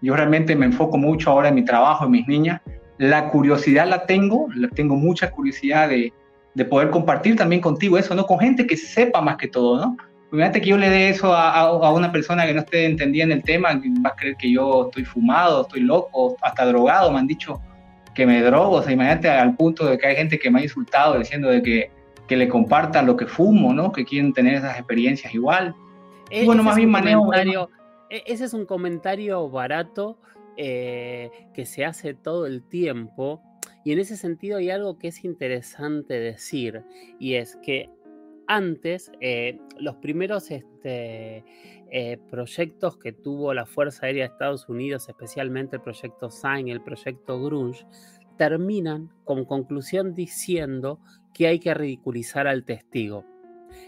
Yo realmente me enfoco mucho ahora en mi trabajo, en mis niñas. La curiosidad la tengo, la tengo mucha curiosidad de, de poder compartir también contigo eso, ¿no? Con gente que sepa más que todo, ¿no? Imagínate que yo le dé eso a, a, una persona que no esté entendiendo el tema, va a creer que yo estoy fumado, estoy loco, hasta drogado, me han dicho que me drogo, o sea, imagínate al punto de que hay gente que me ha insultado diciendo de que, que le compartan lo que fumo, ¿no? Que quieren tener esas experiencias igual. E, bueno, más bien manejo... E, ese es un comentario barato eh, que se hace todo el tiempo. Y en ese sentido hay algo que es interesante decir, y es que antes, eh, los primeros este, eh, proyectos que tuvo la Fuerza Aérea de Estados Unidos, especialmente el proyecto y el proyecto Grunge, terminan con conclusión diciendo que hay que ridiculizar al testigo.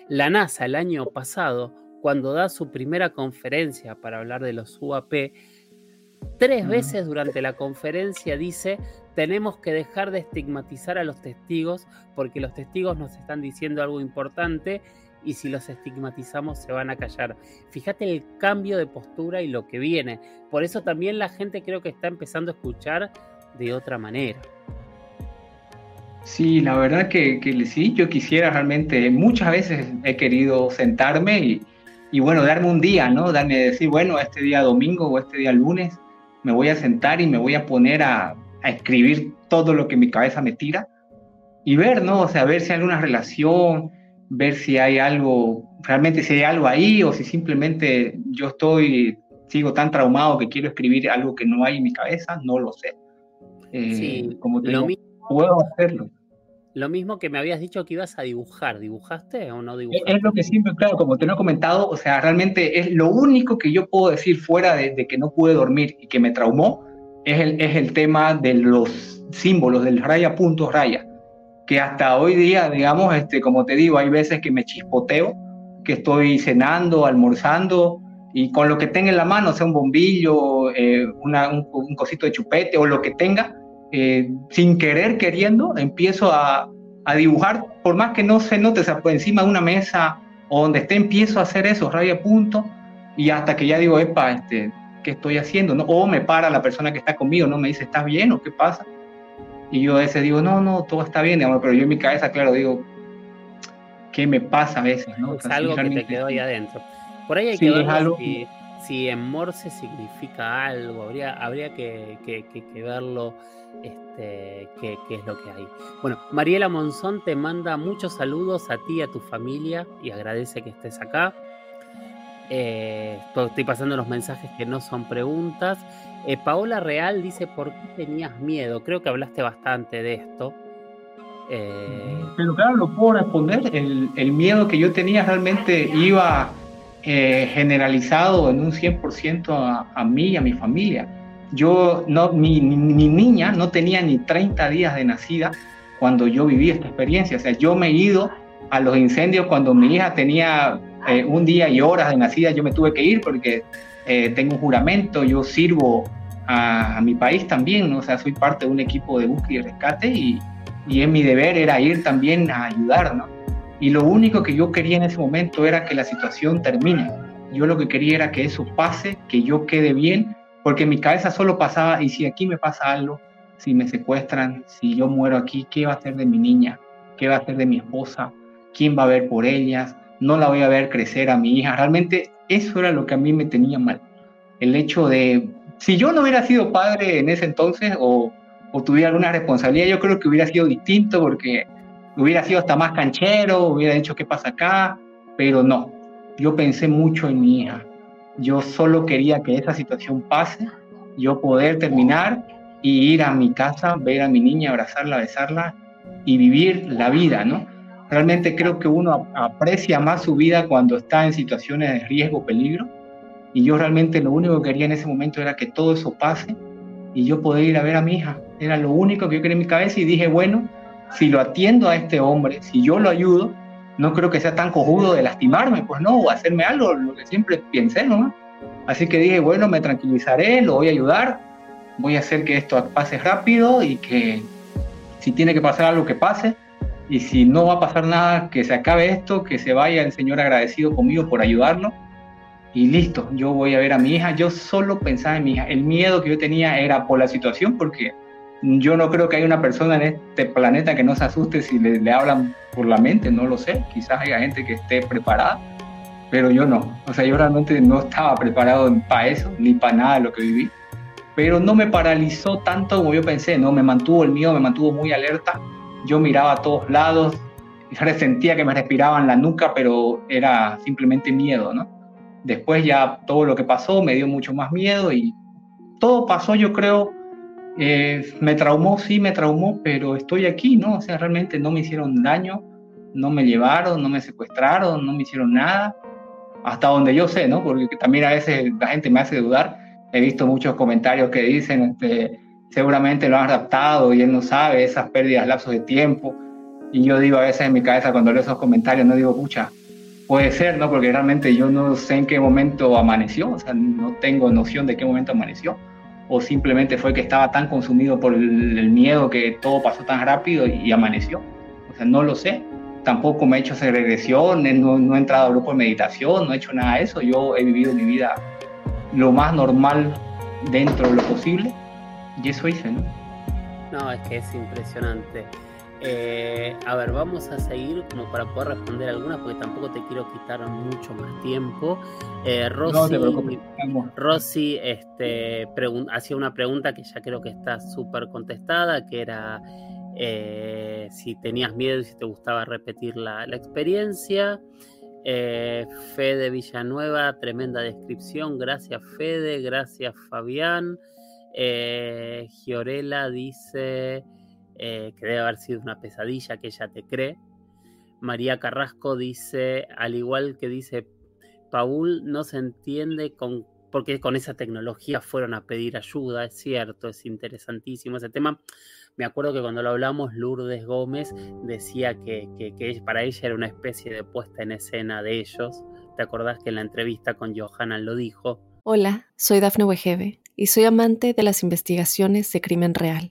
La NASA el año pasado cuando da su primera conferencia para hablar de los UAP, tres veces durante la conferencia dice, tenemos que dejar de estigmatizar a los testigos porque los testigos nos están diciendo algo importante y si los estigmatizamos se van a callar. Fíjate el cambio de postura y lo que viene. Por eso también la gente creo que está empezando a escuchar de otra manera. Sí, la verdad que, que sí, yo quisiera realmente, muchas veces he querido sentarme y, y bueno, darme un día, ¿no? Darme decir, bueno, este día domingo o este día lunes me voy a sentar y me voy a poner a, a escribir todo lo que mi cabeza me tira y ver, ¿no? O sea, ver si hay alguna relación, ver si hay algo, realmente si hay algo ahí o si simplemente yo estoy, sigo tan traumado que quiero escribir algo que no hay en mi cabeza, no lo sé. Eh, sí, como te lo mismo, puedo hacerlo. Lo mismo que me habías dicho que ibas a dibujar, ¿dibujaste o no dibujaste? Es lo que siempre, claro, como te lo he comentado, o sea, realmente es lo único que yo puedo decir fuera de, de que no pude dormir y que me traumó, es el, es el tema de los símbolos, del raya punto raya que hasta hoy día, digamos, este, como te digo, hay veces que me chispoteo, que estoy cenando, almorzando, y con lo que tenga en la mano, sea un bombillo, eh, un, cosito de chupete o lo que tenga, eh, sin querer, queriendo, empiezo a, a, dibujar, por más que no se note, o sea, por encima de una mesa o donde esté, empiezo a hacer eso, raya punto, y hasta que ya digo, epa, este, ¿qué estoy haciendo? ¿no? O me para la persona que está conmigo, ¿no? Me dice, ¿estás bien o qué pasa? Y yo a veces digo, no, no, todo está bien, pero yo en mi cabeza, claro, digo, ¿qué me pasa a veces? ¿no? Es algo que te quedó ahí adentro. Por ahí hay que ver si, si, en Morse significa algo, habría, habría que, que, verlo, este, qué, es lo que hay. Bueno, Mariela Monzón te manda muchos saludos a ti a tu familia y agradece que estés acá. Eh, estoy pasando los mensajes que no son preguntas. Eh, Paola Real dice, ¿por qué tenías miedo? Creo que hablaste bastante de esto. Eh, Pero claro, lo puedo responder. El, miedo que yo tenía realmente iba generalizado en un 100% a, a, mí y a mi familia. Yo, no, mi, niña no tenía ni 30 días de nacida cuando yo viví esta experiencia. O sea, yo me he ido a los incendios cuando mi hija tenía un día y horas de nacida, yo me tuve que ir porque eh, tengo un juramento, yo sirvo a, mi país también, o sea, soy parte de un equipo de búsqueda y rescate y, y en mi deber era ir también a ayudar, ¿no? Y lo único que yo quería en ese momento era que la situación termine. Yo lo que quería era que eso pase, que yo quede bien, porque en mi cabeza solo pasaba, y si aquí me pasa algo, si me secuestran, si yo muero aquí, ¿qué va a hacer de mi niña? ¿Qué va a hacer de mi esposa? ¿Quién va a ver por ellas? No la voy a ver crecer a mi hija. Realmente eso era lo que a mí me tenía mal. El hecho de, si yo no hubiera sido padre en ese entonces o, o tuviera alguna responsabilidad, yo creo que hubiera sido distinto porque hubiera sido hasta más canchero, hubiera dicho qué pasa acá, pero no. Yo pensé mucho en mi hija. Yo solo quería que esa situación pase, yo poder terminar y ir a mi casa, ver a mi niña, abrazarla, besarla y vivir la vida, ¿no? Realmente creo que uno aprecia más su vida cuando está en situaciones de riesgo, peligro. Y yo realmente lo único que quería en ese momento era que todo eso pase y yo poder ir a ver a mi hija. Era lo único que yo quería en mi cabeza y dije, bueno, si lo atiendo a este hombre, si yo lo ayudo, no creo que sea tan cojudo de lastimarme, pues no, o hacerme algo, lo que siempre pensé, ¿no? Así que dije, bueno, me tranquilizaré, lo voy a ayudar, voy a hacer que esto pase rápido y que si tiene que pasar algo que pase, y si no va a pasar nada, que se acabe esto, que se vaya el Señor agradecido conmigo por ayudarlo. Y listo, yo voy a ver a mi hija. Yo solo pensaba en mi hija. El miedo que yo tenía era por la situación, porque yo no creo que haya una persona en este planeta que no se asuste si le, le hablan por la mente, no lo sé. Quizás haya gente que esté preparada, pero yo no. O sea, yo realmente no estaba preparado para eso, ni para nada de lo que viví. Pero no me paralizó tanto como yo pensé, ¿no? Me mantuvo el miedo, me mantuvo muy alerta yo miraba a todos lados, y sentía que me respiraban la nuca, pero era simplemente miedo, ¿no? Después ya todo lo que pasó me dio mucho más miedo y todo pasó, yo creo, eh, me traumó, sí me traumó, pero estoy aquí, ¿no? O sea, realmente no me hicieron daño, no me llevaron, no me secuestraron, no me hicieron nada, hasta donde yo sé, ¿no? Porque también a veces la gente me hace dudar. He visto muchos comentarios que dicen, este, seguramente lo han raptado y él no sabe esas pérdidas, lapsos de tiempo. Y yo digo a veces en mi cabeza cuando leo esos comentarios, no digo, pucha, puede ser, ¿no? Porque realmente yo no sé en qué momento amaneció, o sea, no tengo noción de qué momento amaneció. O simplemente fue que estaba tan consumido por el, miedo que todo pasó tan rápido y, amaneció. O sea, no lo sé. tampoco me he hecho regresiones, no, no he entrado a grupo de meditación, no he hecho nada de eso. Yo he vivido mi vida lo más normal dentro de lo posible y eso hice. No, es que es impresionante. Eh, a ver, vamos a seguir como para poder responder algunas, porque tampoco te quiero quitar mucho más tiempo. Eh, Rosy, este, hacía una pregunta que ya creo que está súper contestada, que era eh, si tenías miedo y si te gustaba repetir la, experiencia. Fede Villanueva, tremenda descripción. Gracias Fede, gracias Fabián. Giorela dice... Eh, que debe haber sido una pesadilla que ella te cree. María Carrasco dice, al igual que dice Paul, no se entiende porque con esa tecnología fueron a pedir ayuda, es cierto, es interesantísimo ese tema. Me acuerdo que cuando lo hablamos, Lourdes Gómez decía que, que, para ella era una especie de puesta en escena de ellos. ¿Te acordás que en la entrevista con Johanna lo dijo? Hola, soy Dafne Wegebe y soy amante de las investigaciones de crimen real.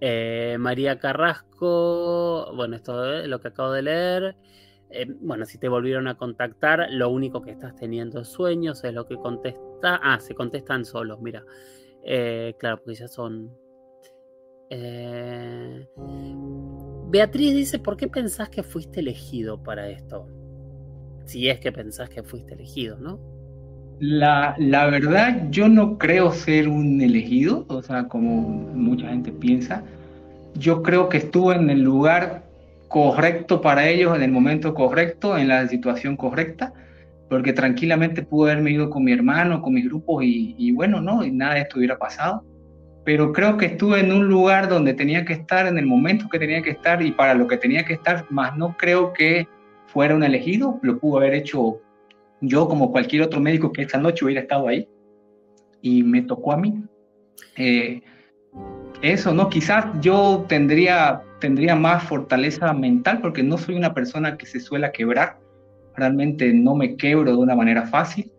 eh, María Carrasco, bueno, esto es lo que acabo de leer. Eh, bueno, si te volvieron a contactar, lo único que estás teniendo es sueños, es lo que contesta. Ah, se contestan solos, mira. Eh, claro, porque ya son. Beatriz dice: ¿Por qué pensás que fuiste elegido para esto? Si es que pensás que fuiste elegido, ¿no? La, la, verdad, yo no creo ser un elegido, o sea, como mucha gente piensa. Yo creo que estuve en el lugar correcto para ellos, en el momento correcto, en la situación correcta, porque tranquilamente pude haberme ido con mi hermano, con mis grupos y, y bueno, no, y nada de esto hubiera pasado. Pero creo que estuve en un lugar donde tenía que estar, en el momento que tenía que estar y para lo que tenía que estar, más no creo que fuera un elegido, lo pudo haber hecho yo como cualquier otro médico que esta noche hubiera estado ahí y me tocó a mí. Eh, eso, ¿no? Quizás yo tendría, tendría más fortaleza mental porque no soy una persona que se suele quebrar. Realmente no me quebro de una manera fácil.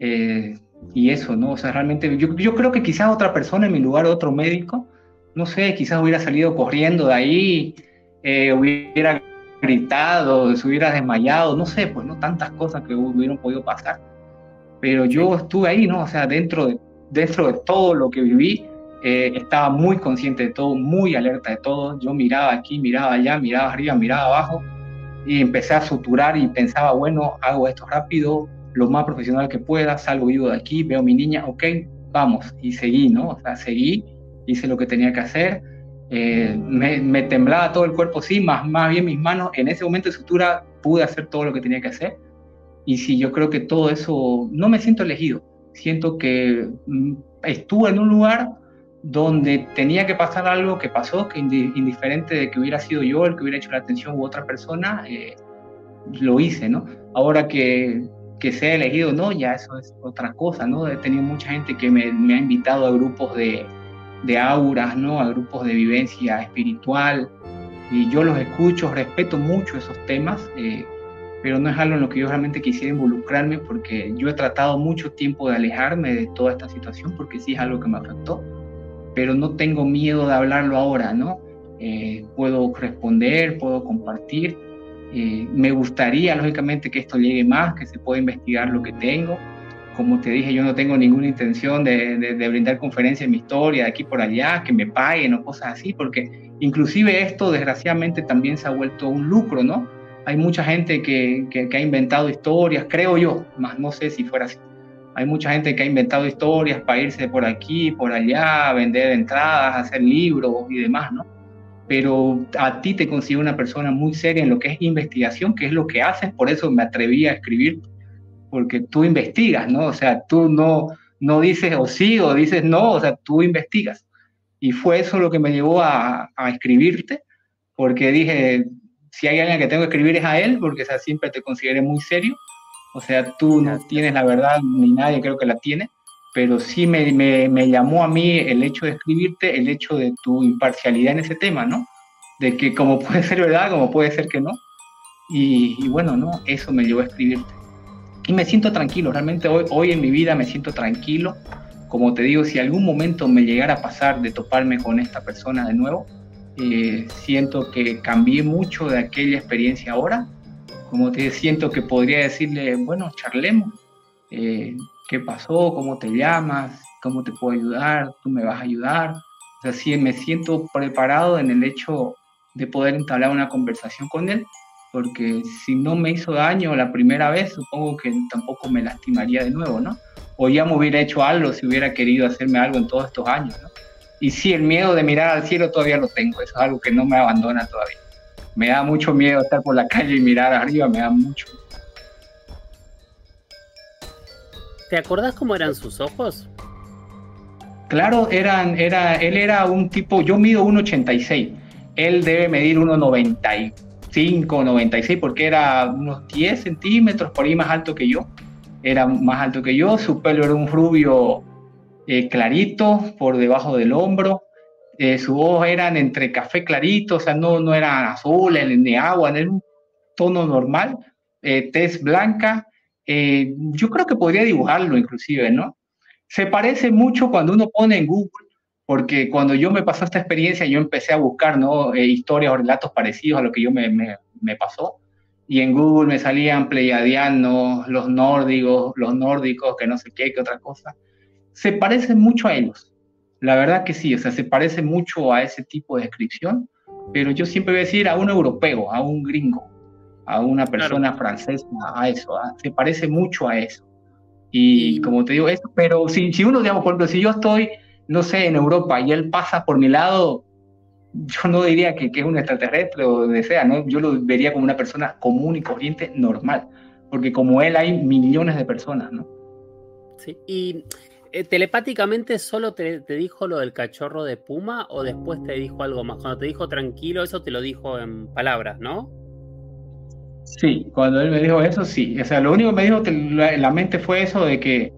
Eh, y eso, ¿no? O sea, realmente yo, yo, creo que quizás otra persona en mi lugar, otro médico, no sé, quizás hubiera salido corriendo de ahí, eh, hubiera gritado, se hubiera desmayado, no sé, pues no tantas cosas que hubieran podido pasar. Pero yo estuve ahí, ¿no? O sea, dentro de, dentro de todo lo que viví, eh, estaba muy consciente de todo, muy alerta de todo. Yo miraba aquí, miraba allá, miraba arriba, miraba abajo y empecé a suturar y pensaba, bueno, hago esto rápido, lo más profesional que pueda, salgo vivo de aquí, veo a mi niña, ok, vamos, y seguí, ¿no? O sea, seguí, hice lo que tenía que hacer eh, me, temblaba todo el cuerpo, sí, más, más bien mis manos. En ese momento de sutura pude hacer todo lo que tenía que hacer. Y sí, yo creo que todo eso, no me siento elegido. Siento que mm, estuve en un lugar donde tenía que pasar algo que pasó, que indiferente de que hubiera sido yo el que hubiera hecho la atención u otra persona, eh, lo hice, ¿no? Ahora que, que sea elegido, no, ya eso es otra cosa, ¿no? He tenido mucha gente que me, me ha invitado a grupos de, de auras, ¿no? a grupos de vivencia espiritual. Y yo los escucho, respeto mucho esos temas, eh, pero no es algo en lo que yo realmente quisiera involucrarme porque yo he tratado mucho tiempo de alejarme de toda esta situación porque sí es algo que me afectó, pero no tengo miedo de hablarlo ahora, ¿no? Eh, puedo responder, puedo compartir. Eh, me gustaría, lógicamente, que esto llegue más, que se pueda investigar lo que tengo, como te dije, yo no tengo ninguna intención de, brindar conferencias en mi historia de aquí por allá, que me paguen o cosas así, porque inclusive esto desgraciadamente también se ha vuelto un lucro, ¿no? Hay mucha gente que, que, ha inventado historias, creo yo, más no sé si fuera así. Hay mucha gente que ha inventado historias para irse por aquí, por allá, vender entradas, hacer libros y demás, ¿no? Pero a ti te considero una persona muy seria en lo que es investigación, que es lo que haces, por eso me atreví a escribir porque tú investigas, ¿no? O sea, tú no, no dices o sí o dices no, o sea, tú investigas. Y fue eso lo que me llevó a, a escribirte, porque dije, si hay alguien que tengo que escribir es a él, porque o siempre te consideré muy serio. O sea, tú no tienes la verdad, ni nadie creo que la tiene, pero sí me, me, me llamó a mí el hecho de escribirte, el hecho de tu imparcialidad en ese tema, ¿no? De que como puede ser verdad, como puede ser que no. Y, y bueno, ¿no? Eso me llevó a escribirte. Y me siento tranquilo, realmente hoy, hoy en mi vida me siento tranquilo. Como te digo, si algún momento me llegara a pasar de toparme con esta persona de nuevo, eh, siento que cambié mucho de aquella experiencia ahora. Como te siento que podría decirle, bueno, charlemos. Eh, ¿Qué pasó? ¿Cómo te llamas? ¿Cómo te puedo ayudar? ¿Tú me vas a ayudar? O sea, sí, me siento preparado en el hecho de poder entablar una conversación con él, porque si no me hizo daño la primera vez, supongo que tampoco me lastimaría de nuevo, ¿no? O ya me hubiera hecho algo si hubiera querido hacerme algo en todos estos años, ¿no? Y sí, el miedo de mirar al cielo todavía lo tengo, eso es algo que no me abandona todavía. Me da mucho miedo estar por la calle y mirar arriba, me da mucho. ¿Te acordás cómo eran sus ojos? Claro, eran, era, él era un tipo, yo mido 1,86, él debe medir 1,95, 96, porque era unos 10 centímetros por ahí más alto que yo, era más alto que yo, su pelo era un rubio eh, clarito por debajo del hombro. Eh, sus ojos eran entre café clarito, o sea, no, no eran azules ni agua, era un tono normal, eh, tez blanca. Eh, yo creo que podría dibujarlo inclusive, ¿no? Se parece mucho cuando uno pone en Google, porque cuando yo me pasó esta experiencia, yo empecé a buscar, ¿no? historias o relatos parecidos a lo que yo me, me, me pasó y en Google me salían pleiadianos, los nórdicos, los nórdicos, que no sé qué, qué otra cosa se parece mucho a ellos. La verdad que sí, o sea, se parece mucho a ese tipo de descripción, pero yo siempre voy a decir a un europeo, a un gringo, a una persona francesa, a eso, se parece mucho a eso. Y, como te digo, eso, pero si, si uno, digamos, por ejemplo, si yo estoy, no sé, en Europa y él pasa por mi lado, yo no diría que, que es un extraterrestre o de sea, ¿no? Yo lo vería como una persona común y corriente normal, porque como él hay millones de personas, ¿no? Sí, y eh, telepáticamente solo te, dijo lo del cachorro de Puma o después te dijo algo más? Cuando te dijo tranquilo, eso te lo dijo en palabras, ¿no? Sí, cuando él me dijo eso, sí. O sea, lo único que me dijo en la mente fue eso de que,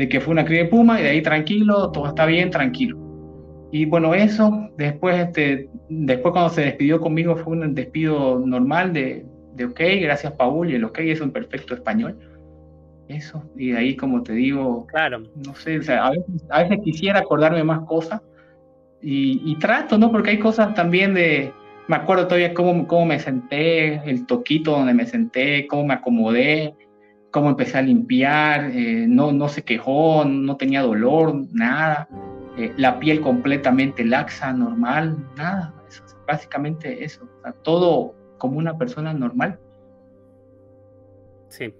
de que fue una cría de Puma y de ahí tranquilo, todo está bien, tranquilo. Y bueno, eso, después, este, después cuando se despidió conmigo fue un despido normal de, de ok, gracias Paul, y el ok es un perfecto español eso, y de ahí, como te digo, claro. no sé, o sea, a, veces, quisiera acordarme más cosas y, trato, ¿no? Porque hay cosas también de, me acuerdo todavía cómo, cómo me senté, el toquito donde me senté, cómo me acomodé, cómo empecé a limpiar, eh, no, no se quejó, no tenía dolor, nada, eh, la piel completamente laxa, normal, nada, básicamente eso, todo como una persona normal. Sí,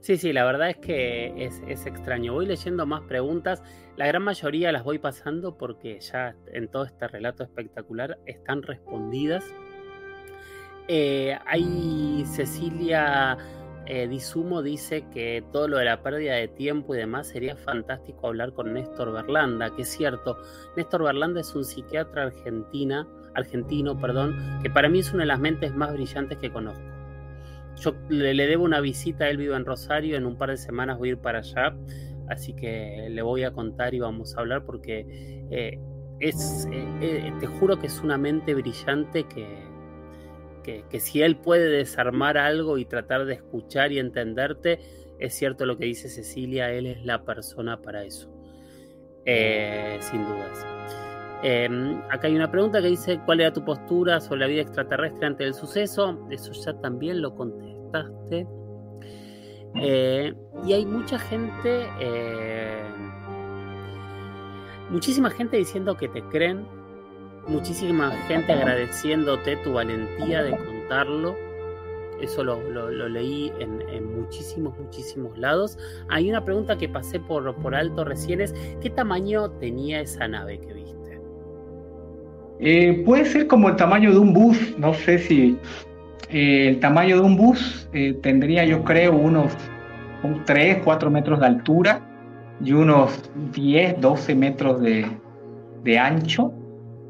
Sí, sí, la verdad es que es, extraño. Voy leyendo más preguntas. La gran mayoría las voy pasando porque ya en todo este relato espectacular están respondidas. Eh, hay Cecilia eh, Disumo dice que todo lo de la pérdida de tiempo y demás sería fantástico hablar con Néstor Berlanda, que es cierto. Néstor Berlanda es un psiquiatra argentina, argentino, perdón, que para mí es una de las mentes más brillantes que conozco. Yo le, debo una visita, él vive en Rosario, en un par de semanas voy a ir para allá, así que le voy a contar y vamos a hablar porque eh, es, eh, eh, te juro que es una mente brillante que, que, si él puede desarmar algo y tratar de escuchar y entenderte, es cierto lo que dice Cecilia, él es la persona para eso, sin dudas. Em, acá hay una pregunta que dice, ¿cuál era tu postura sobre la vida extraterrestre ante el suceso? Eso ya también lo contestaste. Eh, y hay mucha gente, eh, muchísima gente diciendo que te creen, muchísima gente agradeciéndote tu valentía de contarlo. Eso lo, leí en, muchísimos, muchísimos lados. Hay una pregunta que pasé por, alto recién es, ¿qué tamaño tenía esa nave que viste? Eh, puede ser como el tamaño de un bus, no sé si eh, el tamaño de un bus eh, tendría yo creo unos 3, 4 metros de altura y unos 10, 12 metros de ancho.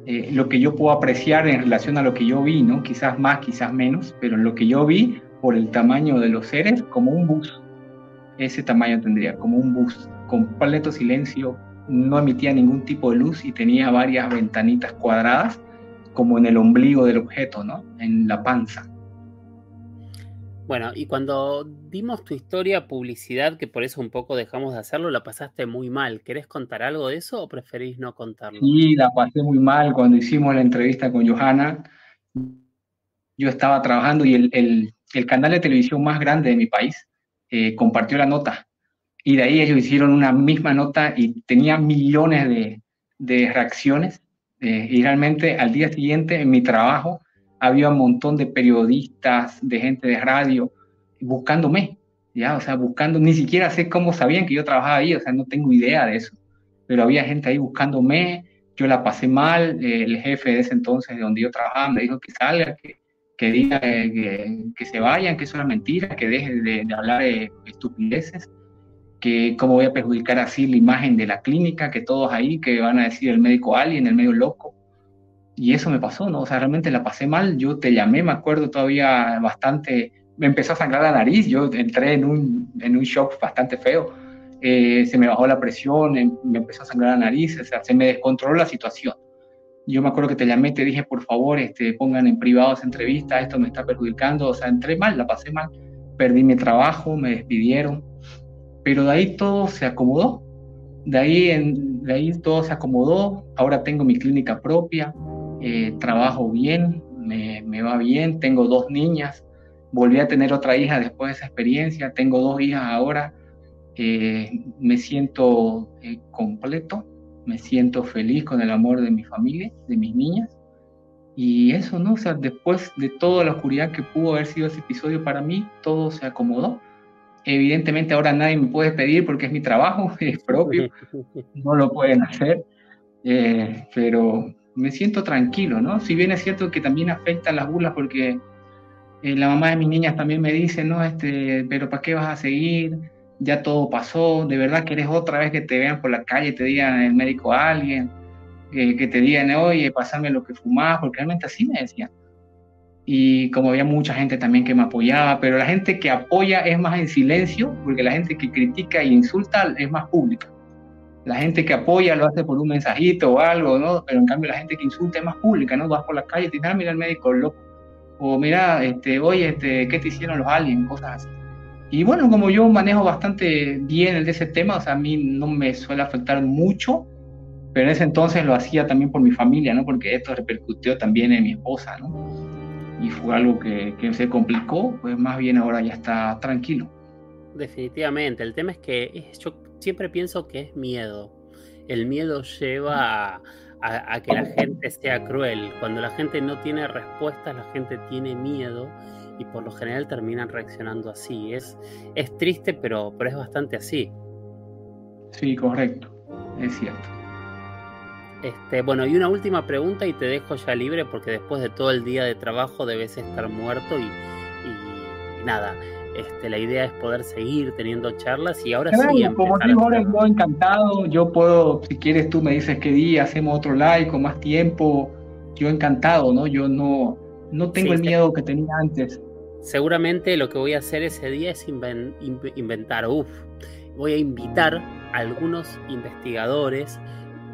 Eh, lo que yo puedo apreciar en relación a lo que yo vi, ¿no? Quizás más, quizás menos, pero lo que yo vi por el tamaño de los seres, como un bus. Ese tamaño tendría, como un bus, completo silencio, no emitía ningún tipo de luz y tenía varias ventanitas cuadradas, como en el ombligo del objeto, ¿no? En la panza. Bueno, y cuando dimos tu historia, publicidad, que por eso un poco dejamos de hacerlo, la pasaste muy mal. ¿Querés contar algo de eso o preferís no contarlo? Sí, la pasé muy mal cuando hicimos la entrevista con Johanna. Yo estaba trabajando y el, canal de televisión más grande de mi país eh, compartió la nota. Y de ahí ellos hicieron una misma nota y tenía millones de, reacciones. Eh, y realmente al día siguiente en mi trabajo había un montón de periodistas, de gente de radio, buscándome, ya, o sea, buscando, ni siquiera sé cómo sabían que yo trabajaba ahí, o sea, no tengo idea de eso, pero había gente ahí buscándome, yo la pasé mal, el jefe de ese entonces de donde yo trabajaba me dijo que salga, que, que diga que, que, se vayan, que eso era mentira, que deje de, de hablar de estupideces, que cómo voy a perjudicar así la imagen de la clínica, que todos ahí, que van a decir el médico alguien, el medio loco, y eso me pasó, ¿no? O sea, realmente la pasé mal. Yo te llamé, me acuerdo todavía bastante. Me empezó a sangrar la nariz. Yo entré en un, en un shock bastante feo. Eh, se me bajó la presión, em, me empezó a sangrar la nariz, o sea, se me descontroló la situación. Yo me acuerdo que te llamé, te dije, por favor, este, pongan en privado esa entrevista, esto me está perjudicando. O sea, entré mal, la pasé mal. Perdí mi trabajo, me despidieron. Pero de ahí todo se acomodó. De ahí, en, de ahí todo se acomodó. Ahora tengo mi clínica propia eh, trabajo bien, me, va bien, tengo dos niñas, volví a tener otra hija después de esa experiencia, tengo dos hijas ahora, eh, me siento eh, completo, me siento feliz con el amor de mi familia, de mis niñas. Y eso, ¿no? O sea, después de toda la oscuridad que pudo haber sido ese episodio para mí, todo se acomodó. Evidentemente ahora nadie me puede pedir porque es mi trabajo, es propio, no lo pueden hacer, pero me siento tranquilo, ¿no? Si bien es cierto que también afecta las burlas porque eh, la mamá de mis niñas también me dice, no, este, pero ¿para qué vas a seguir? Ya todo pasó, de verdad que eres otra vez que te vean por la calle, te digan el médico a alguien, que te digan, oye, pasame lo que fumás, porque realmente así me decían. Y como había mucha gente también que me apoyaba, pero la gente que apoya es más en silencio, porque la gente que critica e insulta es más pública. La gente que apoya lo hace por un mensajito o algo, ¿no? Pero en cambio la gente que insulta es más pública, ¿no? Vas por la calle y te dices, ah, mira el médico loco. O mira, este, oye, este, ¿qué te hicieron los aliens? Cosas así. Y bueno, como yo manejo bastante bien el de ese tema, o sea, a mí no me suele afectar mucho, pero en ese entonces lo hacía también por mi familia, ¿no? Porque esto repercutió también en mi esposa, ¿no? Y fue algo que, se complicó, pues más bien ahora ya está tranquilo. Definitivamente, el tema es que yo siempre pienso que es miedo. El miedo lleva a, que la gente sea cruel. Cuando la gente no tiene respuestas, la gente tiene miedo y por lo general terminan reaccionando así. Es, es triste, pero, pero es bastante así. Sí, correcto, es cierto. Este, bueno, y una última pregunta y te dejo ya libre porque después de todo el día de trabajo debes estar muerto y, y nada. Este, la idea es poder seguir teniendo charlas y ahora sí. Como digo, ahora yo encantado, yo puedo, si quieres tú me dices qué día, hacemos otro live con más tiempo, yo encantado, ¿no? Yo no, no tengo el miedo que tenía antes. Seguramente lo que voy a hacer ese día es inventar, uff, voy a invitar a algunos investigadores,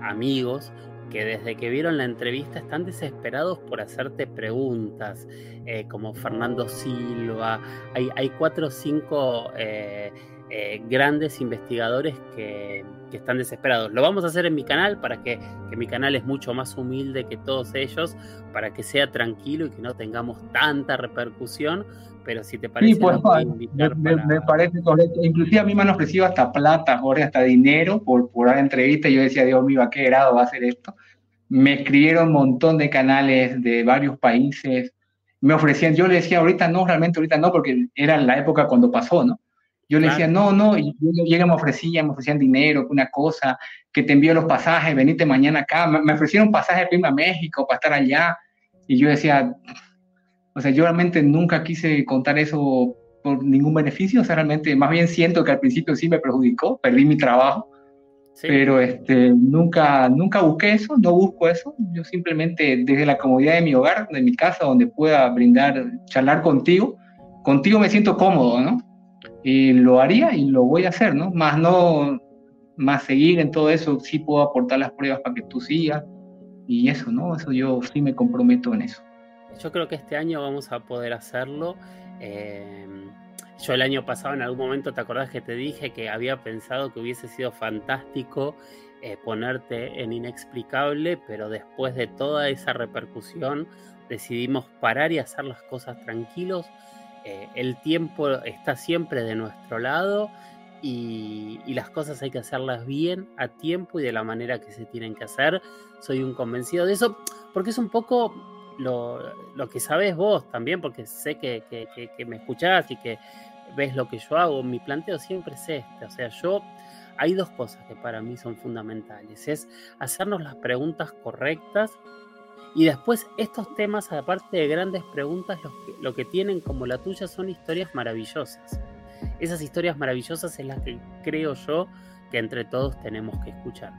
amigos, que desde que vieron la entrevista están desesperados por hacerte preguntas, eh, como Fernando Silva. Hay, hay cuatro o cinco eh, eh, grandes investigadores que, que, están desesperados. Lo vamos a hacer en mi canal para que, que, mi canal es mucho más humilde que todos ellos, para que sea tranquilo y que no tengamos tanta repercusión. Pero si te parece, sí, pues, me, me, parece correcto. Inclusive a mí me han ofrecido hasta plata, Jorge, hasta dinero por, por dar entrevista. Yo decía, Dios mío, ¿a qué grado va a ser esto? Me escribieron un montón de canales de varios países. Me ofrecían, yo le decía, ahorita no, realmente ahorita no, porque era la época cuando pasó, ¿no? Yo le decía, no, no, y yo, me ofrecían, me ofrecían dinero, una cosa, que te envío los pasajes, venite mañana acá. Me, ofrecieron pasajes para irme a México, para estar allá. Y yo decía, o sea, yo realmente nunca quise contar eso por ningún beneficio, o sea, realmente más bien siento que al principio sí me perjudicó, perdí mi trabajo, Pero este, nunca, nunca busqué eso, no busco eso. Yo simplemente desde la comodidad de mi hogar, de mi casa, donde pueda brindar, charlar contigo, contigo me siento cómodo, ¿no? Y lo haría y lo voy a hacer, ¿no? Más no, más seguir en todo eso, sí puedo aportar las pruebas para que tú sigas y eso, ¿no? Eso yo sí me comprometo en eso. Yo creo que este año vamos a poder hacerlo. Eh, yo el año pasado en algún momento, ¿te acordás que te dije que había pensado que hubiese sido fantástico eh, ponerte en inexplicable, pero después de toda esa repercusión decidimos parar y hacer las cosas tranquilos? Eh, el tiempo está siempre de nuestro lado y, las cosas hay que hacerlas bien, a tiempo y de la manera que se tienen que hacer. Soy un convencido de eso, porque es un poco lo, que sabes vos también, porque sé que, que, me escuchás y que ves lo que yo hago, mi planteo siempre es este. O sea, yo hay dos cosas que para mí son fundamentales. Es hacernos las preguntas correctas y después estos temas, aparte de grandes preguntas, lo que, lo que tienen como la tuya son historias maravillosas. Esas historias maravillosas es las que creo yo que entre todos tenemos que escuchar.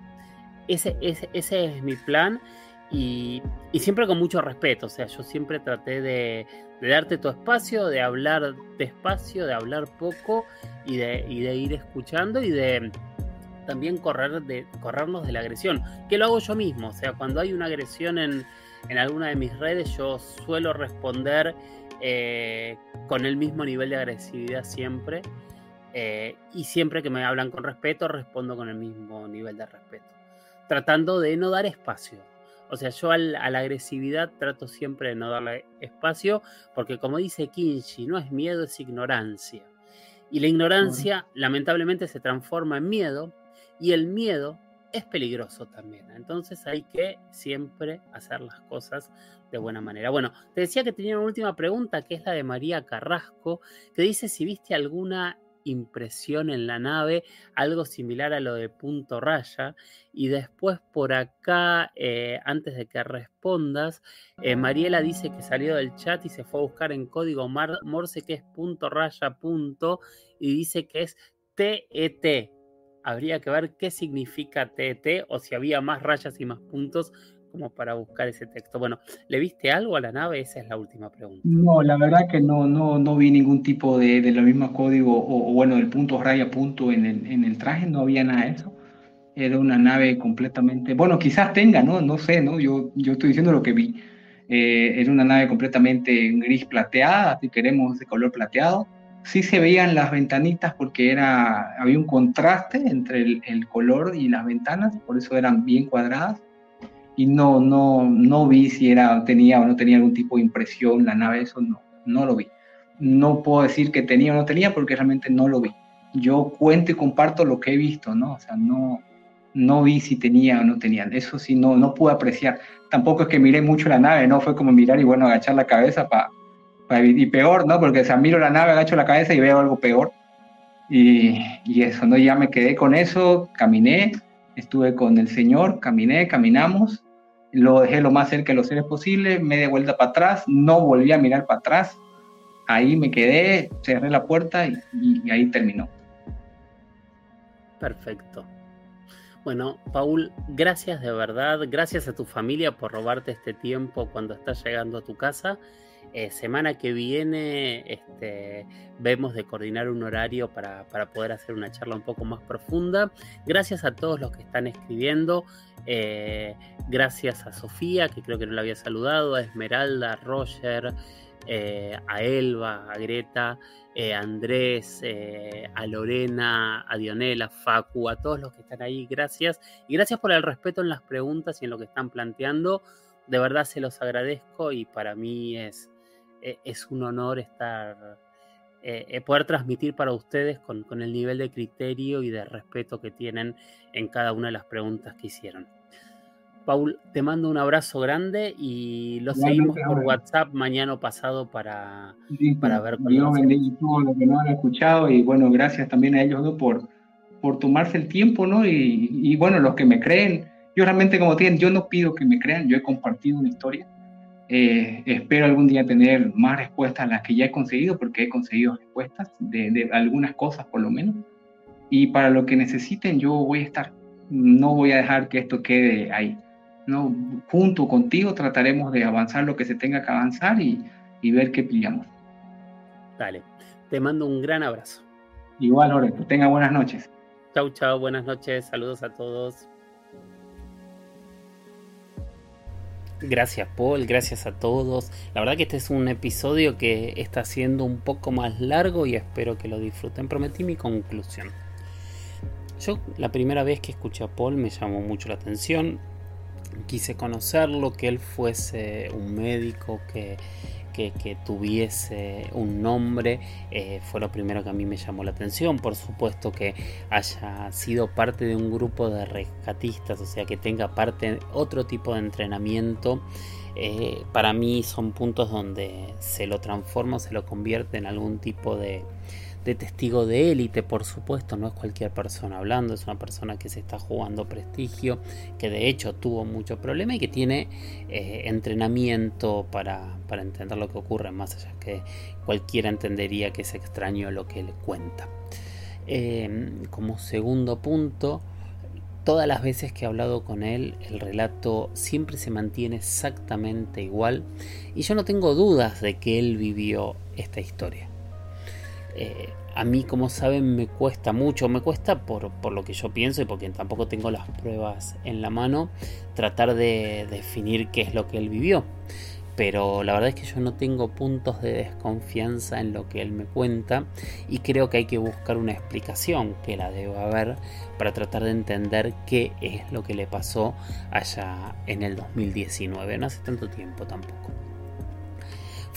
Ese, ese, ese es mi plan y, siempre con mucho respeto, o sea, yo siempre traté de, darte tu espacio, de hablar despacio, de hablar poco y de, ir escuchando y de también correr de, corrernos de la agresión, que lo hago yo mismo, o sea, cuando hay una agresión en, en alguna de mis redes, yo suelo responder eh, con el mismo nivel de agresividad siempre. Eh, y siempre que me hablan con respeto, respondo con el mismo nivel de respeto. Tratando de no dar espacio. O sea, yo a la agresividad trato siempre de no darle espacio, porque como dice Kinshi, no es miedo, es ignorancia. Y la ignorancia, lamentablemente, se transforma en miedo, y el miedo es peligroso también. Entonces hay que siempre hacer las cosas de buena manera. Bueno, te decía que tenía una última pregunta, que es la de María Carrasco, que dice si viste alguna impresión en la nave, algo similar a lo de punto raya. Y después por acá, eh, antes de que respondas, eh, Mariela dice que salió del chat y se fue a buscar en código Morse que es punto raya punto y dice que es TET. Habría que ver qué significa TET o si había más rayas y más puntos como para buscar ese texto. Bueno, ¿le viste algo a la nave? Esa es la última pregunta. No, la verdad que no, no, no vi ningún tipo de, de lo mismo código o, bueno, del punto raya punto en el, en el traje, no había nada de eso. Era una nave completamente, bueno, quizás tenga, ¿no? No sé, ¿no? Yo, yo estoy diciendo lo que vi. Eh, era una nave completamente gris plateada, si queremos de color plateado. Sí se veían las ventanitas porque era, había un contraste entre el, el color y las ventanas, por eso eran bien cuadradas y no, no, no vi si era, tenía o no tenía algún tipo de impresión la nave, eso no, no lo vi. No puedo decir que tenía o no tenía porque realmente no lo vi. Yo cuento y comparto lo que he visto, ¿no? O sea, no, no vi si tenía o no tenía. Eso sí, no, no pude apreciar. Tampoco es que miré mucho la nave, ¿no? Fue como mirar y bueno, agachar la cabeza para... y peor, ¿no? Porque o sea, miro la nave, agacho la cabeza y veo algo peor. Y, y eso, ¿no? Ya me quedé con eso, caminé, estuve con el Señor, caminé, caminamos lo dejé lo más cerca de los seres posible, me di vuelta para atrás, no volví a mirar para atrás, ahí me quedé, cerré la puerta y, ahí terminó. Perfecto. Bueno, Paul, gracias de verdad, gracias a tu familia por robarte este tiempo cuando estás llegando a tu casa. Eh, semana que viene este, vemos de coordinar un horario para, poder hacer una charla un poco más profunda. Gracias a todos los que están escribiendo. Eh, gracias a Sofía, que creo que no la había saludado, a Esmeralda, a Roger, eh, a Elba, a Greta, a Andrés, a Lorena, a Dionela, a Facu, a todos los que están ahí. Gracias. Y gracias por el respeto en las preguntas y en lo que están planteando. De verdad se los agradezco y para mí es, un honor estar, eh, eh, poder transmitir para ustedes con, el nivel de criterio y de respeto que tienen en cada una de las preguntas que hicieron. Paul, te mando un abrazo grande y lo seguimos por WhatsApp mañana pasado para, para ver cómo. todos los que no han escuchado y bueno, gracias también a ellos por, por tomarse el tiempo, ¿no? Y, y, bueno, los que me creen, yo realmente como tienen, yo no pido que me crean, yo he compartido una historia eh, espero algún día tener más respuestas a las que ya he conseguido, porque he conseguido respuestas de, algunas cosas por lo menos. Y para lo que necesiten yo voy a estar. no voy a dejar que esto quede ahí. No, junto contigo trataremos de avanzar lo que se tenga que avanzar y, y ver qué pillamos. Dale, te mando un gran abrazo. Igual, Lorenzo, tenga buenas noches. Chau, chau, buenas noches, saludos a todos. Gracias Paul, gracias a todos. La verdad que este es un episodio que está siendo un poco más largo y espero que lo disfruten. Prometí mi conclusión. Yo la primera vez que escuché a Paul me llamó mucho la atención. Quise conocerlo, que él fuese un médico que que, tuviese un nombre eh, fue lo primero que a mí me llamó la atención. Por supuesto que haya sido parte de un grupo de rescatistas, o sea que tenga parte otro tipo de entrenamiento. Eh, para mí son puntos donde se lo transforma, se lo convierte en algún tipo de, de testigo de élite, por supuesto, no es cualquier persona hablando, es una persona que se está jugando prestigio, que de hecho tuvo mucho problema y que tiene eh, entrenamiento para, entender lo que ocurre, más allá que cualquiera entendería que es extraño lo que le cuenta. Em, como segundo punto, todas las veces que he hablado con él, el relato siempre se mantiene exactamente igual y yo no tengo dudas de que él vivió esta historia. Eh, a mí, como saben, me cuesta mucho, me cuesta por, lo que yo pienso y porque tampoco tengo las pruebas en la mano, tratar de definir qué es lo que él vivió. Pero la verdad es que yo no tengo puntos de desconfianza en lo que él me cuenta y creo que hay que buscar una explicación que la deba haber para tratar de entender qué es lo que le pasó allá en el 2019, no hace tanto tiempo tampoco.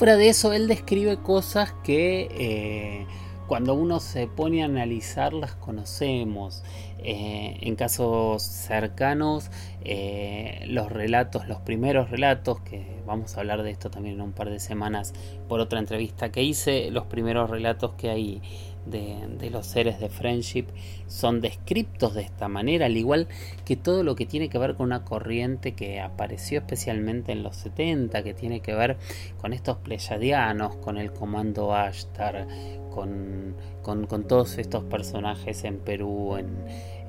Fuera de eso, él describe cosas que eh, cuando uno se pone a analizar las conocemos. Eh, en casos cercanos, eh, los relatos, los primeros relatos, que vamos a hablar de esto también en un par de semanas por otra entrevista que hice, los primeros relatos que hay de, los seres de Friendship son descriptos de esta manera, al igual que todo lo que tiene que ver con una corriente que apareció especialmente en los 70, que tiene que ver con estos pleyadianos, con el comando Ashtar, con, con todos estos personajes en Perú, en,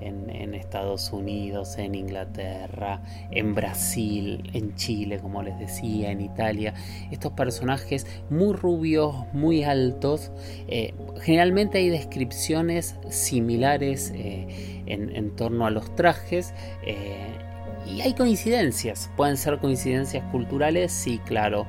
en, Estados Unidos, en Inglaterra, en Brasil, en Chile, como les decía, en Italia. Estos personajes muy rubios, muy altos. Eh, generalmente hay descripciones similares eh, en, torno a los trajes. Eh, y hay coincidencias, pueden ser coincidencias culturales, sí, claro,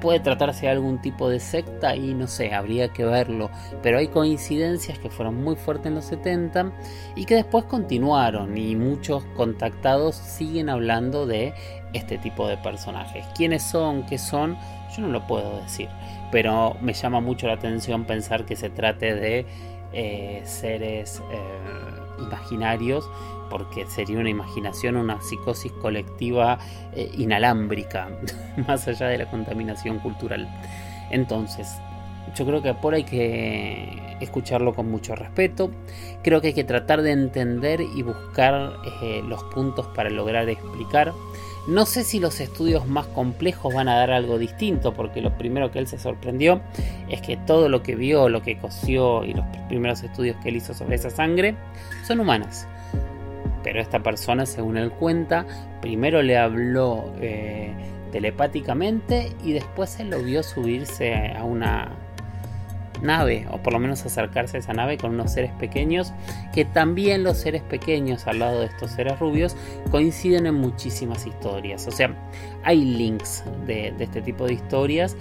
puede tratarse de algún tipo de secta y no sé, habría que verlo, pero hay coincidencias que fueron muy fuertes en los 70 y que después continuaron y muchos contactados siguen hablando de este tipo de personajes. ¿Quiénes son? ¿Qué son? Yo no lo puedo decir, pero me llama mucho la atención pensar que se trate de eh, seres eh, imaginarios porque sería una imaginación, una psicosis colectiva eh, inalámbrica, más allá de la contaminación cultural. Entonces, yo creo que por hay que escucharlo con mucho respeto, creo que hay que tratar de entender y buscar los puntos para lograr explicar. No sé si los estudios más complejos van a dar algo distinto, porque lo primero que él se sorprendió es que todo lo que vio, lo que cosió y los primeros estudios que él hizo sobre esa sangre son humanas. Pero esta persona, según él cuenta, primero le habló eh, telepáticamente y después él lo vio subirse a una nave, o por lo menos acercarse a esa nave con unos seres pequeños, que también los seres pequeños al lado de estos seres rubios coinciden en muchísimas historias. O sea, hay links de, de este tipo de historias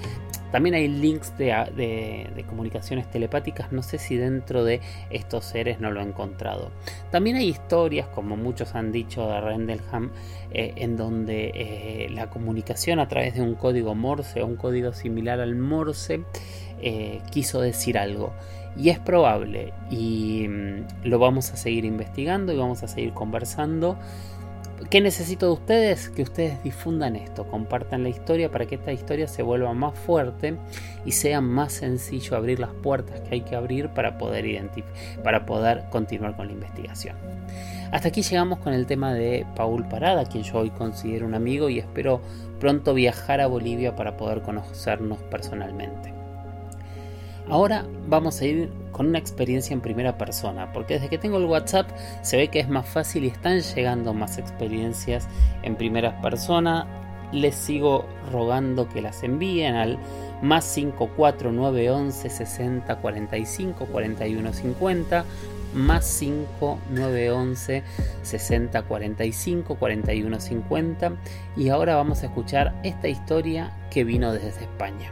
también hay links de, comunicaciones telepáticas, no sé si dentro de estos seres no lo he encontrado. También hay historias, como muchos han dicho de Rendelham, eh, en donde eh, la comunicación a través de un código Morse o un código similar al Morse eh, quiso decir algo. Y es probable, y mm, lo vamos a seguir investigando y vamos a seguir conversando ¿Qué necesito de ustedes? Que ustedes difundan esto, compartan la historia para que esta historia se vuelva más fuerte y sea más sencillo abrir las puertas que hay que abrir para poder, para poder continuar con la investigación. Hasta aquí llegamos con el tema de Paul Parada, quien yo hoy considero un amigo y espero pronto viajar a Bolivia para poder conocernos personalmente. Ahora vamos a ir con una experiencia en primera persona, porque desde que tengo el WhatsApp se ve que es más fácil y están llegando más experiencias en primera persona. Les sigo rogando que las envíen al más 54911 60 45 41 50 más 5911 60 45 41 50 y ahora vamos a escuchar esta historia que vino desde España.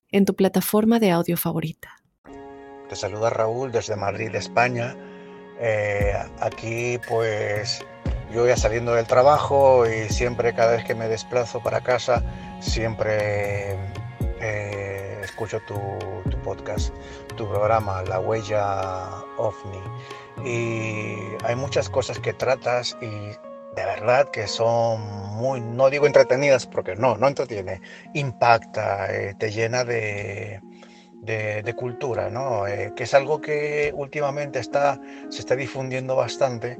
en tu plataforma de audio favorita. Te saluda Raúl desde Madrid, España. Eh, aquí pues yo ya saliendo del trabajo y siempre cada vez que me desplazo para casa, siempre... Eh, escucho tu, podcast, tu programa, La Huella OVNI. Y hay muchas cosas que tratas y de verdad que son muy, no digo entretenidas porque no, no entretiene, impacta, eh, te llena de, de, cultura, ¿no? Eh, que es algo que últimamente está, se está difundiendo bastante.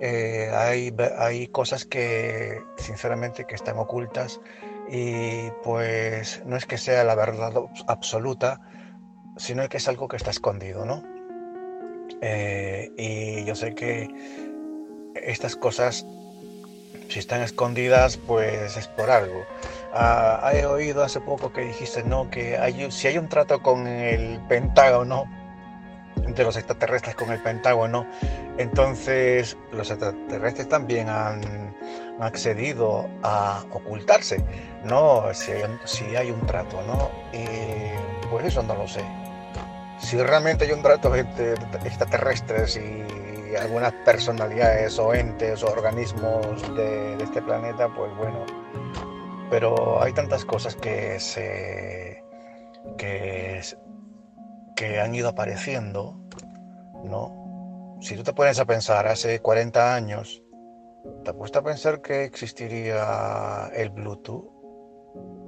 Eh, hay, hay cosas que sinceramente que están ocultas y pues no es que sea la verdad absoluta, sino que es algo que está escondido, ¿no? Eh, y yo sé que estas cosas, si están escondidas, pues es por algo. Ah, he oído hace poco que dijiste, no, que hay, si hay un trato con el Pentágono, de los extraterrestres con el Pentágono, entonces los extraterrestres también han accedido a ocultarse, ¿no? Si hay, si hay un trato, ¿no? Y pues eso no lo sé. Si realmente hay un trato entre extraterrestres y algunas personalidades o entes o organismos de, de este planeta, pues bueno. Pero hay tantas cosas que se. que, que han ido apareciendo, ¿no? Si tú te pones a pensar, hace 40 años, ¿Te has puesto a pensar que existiría el Bluetooth?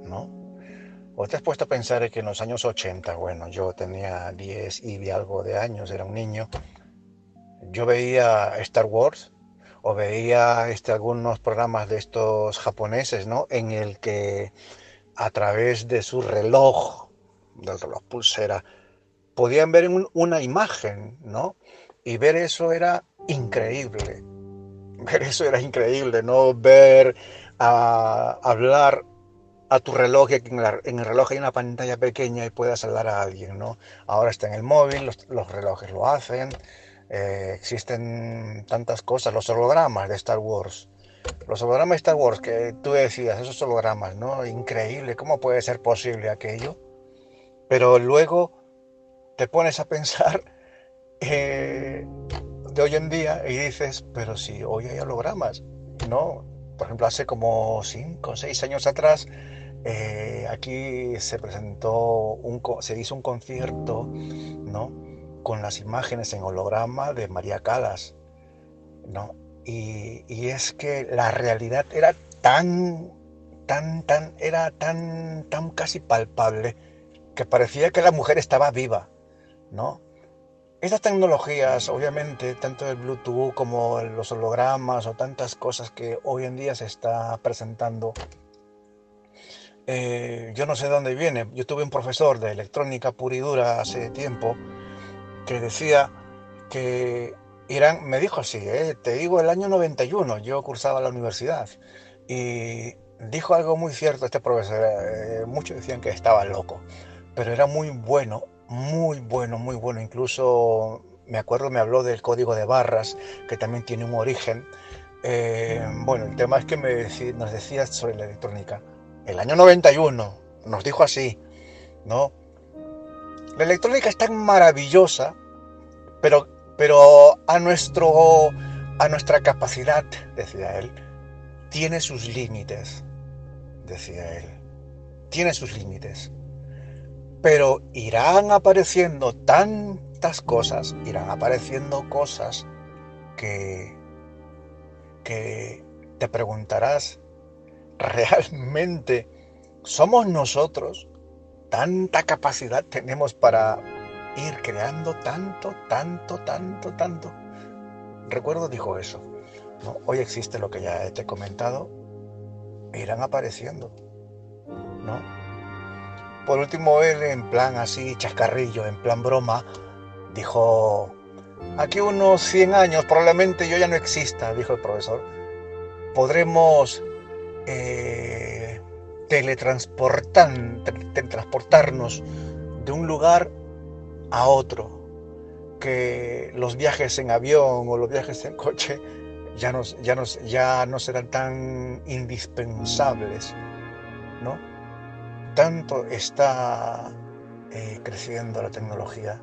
¿No? ¿O te has puesto a pensar que en los años 80, bueno, yo tenía 10 y algo de años, era un niño, yo veía Star Wars o veía este, algunos programas de estos japoneses, ¿no? En el que a través de su reloj, del reloj pulsera, podían ver una imagen, ¿no? Y ver eso era increíble ver eso era increíble, ¿no? Ver, a, hablar a tu reloj, que en, el reloj hay una pantalla pequeña y puedas hablar a alguien, ¿no? Ahora está en el móvil, los, relojes lo hacen, eh, existen tantas cosas, los hologramas de Star Wars. Los hologramas de Star Wars que tú decías, esos hologramas, ¿no? Increíble, ¿cómo puede ser posible aquello? Pero luego te pones a pensar eh, de hoy en día y dices, pero si hoy hay hologramas, ¿no? Por ejemplo, hace como 5 o 6 años atrás, eh, aquí se presentó, un, se hizo un concierto, ¿no? Con las imágenes en holograma de María Calas, ¿no? Y, y es que la realidad era tan, tan, tan, era tan, tan casi palpable que parecía que la mujer estaba viva, ¿no? Estas tecnologías, obviamente, tanto el Bluetooth como los hologramas o tantas cosas que hoy en día se está presentando, eh, yo no sé de dónde viene. Yo tuve un profesor de electrónica pura y dura hace tiempo que decía que Irán, me dijo así, eh, te digo el año 91, yo cursaba la universidad, y dijo algo muy cierto este profesor, eh, muchos decían que estaba loco, pero era muy bueno muy bueno, muy bueno. Incluso me acuerdo, me habló del código de barras, que también tiene un origen. Eh, bueno, el tema es que me nos decía sobre la electrónica. El año 91 nos dijo así, ¿no? La electrónica es tan maravillosa, pero, pero a, nuestro, a nuestra capacidad, decía él, tiene sus límites, decía él. Tiene sus límites. Pero irán apareciendo tantas cosas, irán apareciendo cosas que, que te preguntarás, ¿realmente somos nosotros? ¿Tanta capacidad tenemos para ir creando tanto, tanto, tanto, tanto? Recuerdo dijo eso. Hoy existe lo que ya te he comentado, irán apareciendo. ¿no? Por último, él en plan así, chascarrillo, en plan broma, dijo, aquí unos 100 años probablemente yo ya no exista, dijo el profesor. Podremos eh, teletransportar, teletransportarnos de un lugar a otro, que los viajes en avión o los viajes en coche ya no, ya ya no serán tan indispensables, ¿no? Tanto está eh, creciendo la tecnología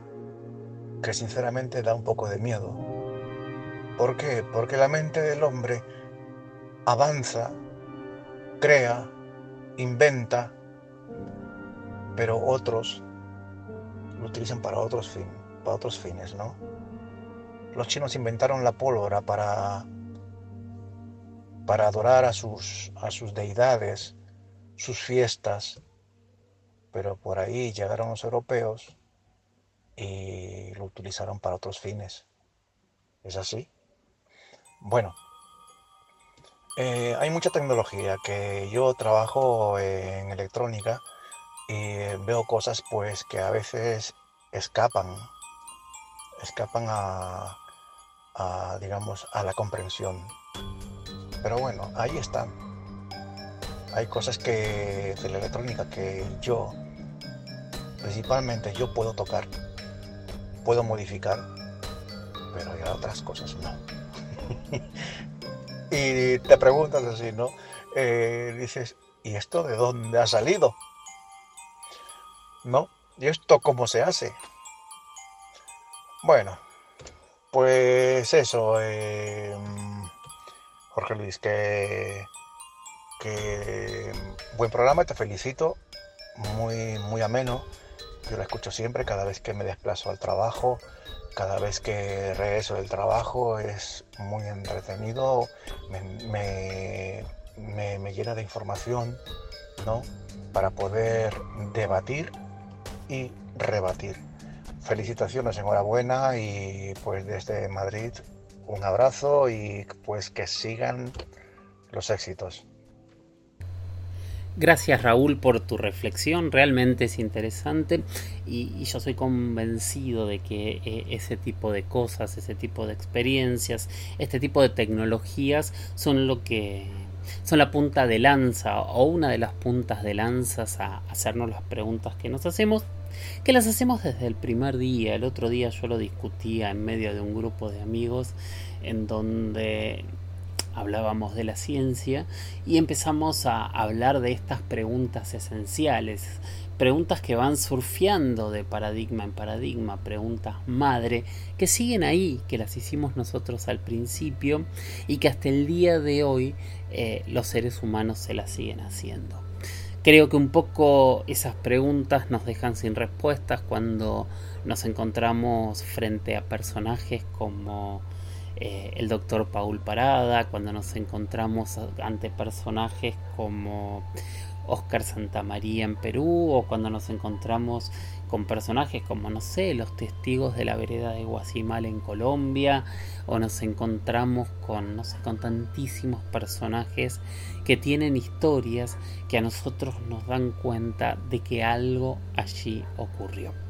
que sinceramente da un poco de miedo. ¿Por qué? Porque la mente del hombre avanza, crea, inventa, pero otros lo utilizan para otros, fin, para otros fines, ¿no? Los chinos inventaron la pólvora para, para adorar a sus, a sus deidades, sus fiestas, pero por ahí llegaron los europeos y lo utilizaron para otros fines. ¿Es así? Bueno, eh, hay mucha tecnología que yo trabajo en electrónica y veo cosas pues que a veces escapan, escapan a, digamos a la comprensión. Pero bueno, ahí están. Hay cosas que de la electrónica que yo principalmente yo puedo tocar puedo modificar, pero hay otras cosas no. y te preguntas así, ¿no? Eh, dices, ¿y esto de dónde ha salido? ¿No? ¿Y esto cómo se hace? Bueno, pues eso, eh, Jorge Luis, que, que buen programa, te felicito, muy, muy ameno. Yo lo escucho siempre, cada vez que me desplazo al trabajo, cada vez que regreso del trabajo, es muy entretenido, me, llena de información, ¿no? Para poder debatir y rebatir. Felicitaciones, enhorabuena y pues desde Madrid un abrazo y pues que sigan los éxitos. Gracias Raúl por tu reflexión, realmente es interesante y, yo soy convencido de que eh, ese tipo de cosas, ese tipo de experiencias, este tipo de tecnologías son lo que son la punta de lanza o una de las puntas de lanzas a hacernos las preguntas que nos hacemos, que las hacemos desde el primer día. El otro día yo lo discutía en medio de un grupo de amigos en donde hablábamos de la ciencia y empezamos a hablar de estas preguntas esenciales, preguntas que van surfeando de paradigma en paradigma, preguntas madre, que siguen ahí, que las hicimos nosotros al principio y que hasta el día de hoy eh, los seres humanos se las siguen haciendo. Creo que un poco esas preguntas nos dejan sin respuestas cuando nos encontramos frente a personajes como eh, el doctor Paul Parada, cuando nos encontramos ante personajes como Oscar Santamaría en Perú, o cuando nos encontramos con personajes como, no sé, los testigos de la vereda de Guasimal en Colombia, o nos encontramos con, no sé, con tantísimos personajes que tienen historias que a nosotros nos dan cuenta de que algo allí ocurrió.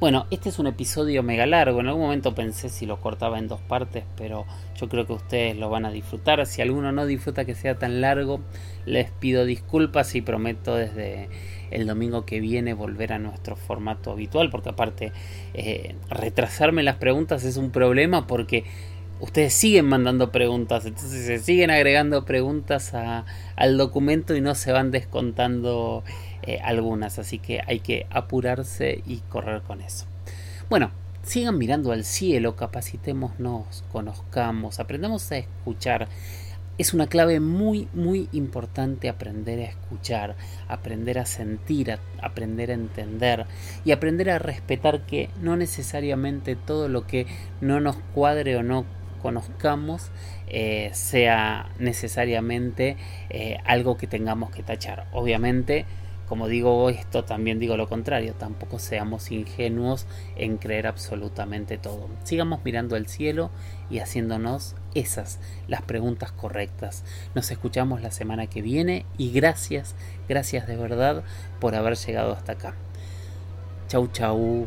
Bueno, este es un episodio mega largo. En algún momento pensé si lo cortaba en dos partes, pero yo creo que ustedes lo van a disfrutar. Si alguno no disfruta que sea tan largo, les pido disculpas y prometo desde el domingo que viene volver a nuestro formato habitual, porque aparte eh, retrasarme las preguntas es un problema porque ustedes siguen mandando preguntas, entonces se siguen agregando preguntas al documento y no se van descontando eh, algunas, así que hay que apurarse y correr con eso. Bueno, sigan mirando al cielo, capacitémonos, conozcamos, aprendamos a escuchar. es una clave muy, muy importante aprender a escuchar, aprender a sentir, aprender a entender y aprender a respetar que no necesariamente todo lo que no nos cuadre o no conozcamos eh, sea necesariamente eh, algo que tengamos que tachar. Obviamente, como digo esto, también digo lo contrario, tampoco seamos ingenuos en creer absolutamente todo. Sigamos mirando el cielo y haciéndonos esas, las preguntas correctas. Nos escuchamos la semana que viene y gracias, gracias de verdad por haber llegado hasta acá. Chau, chau.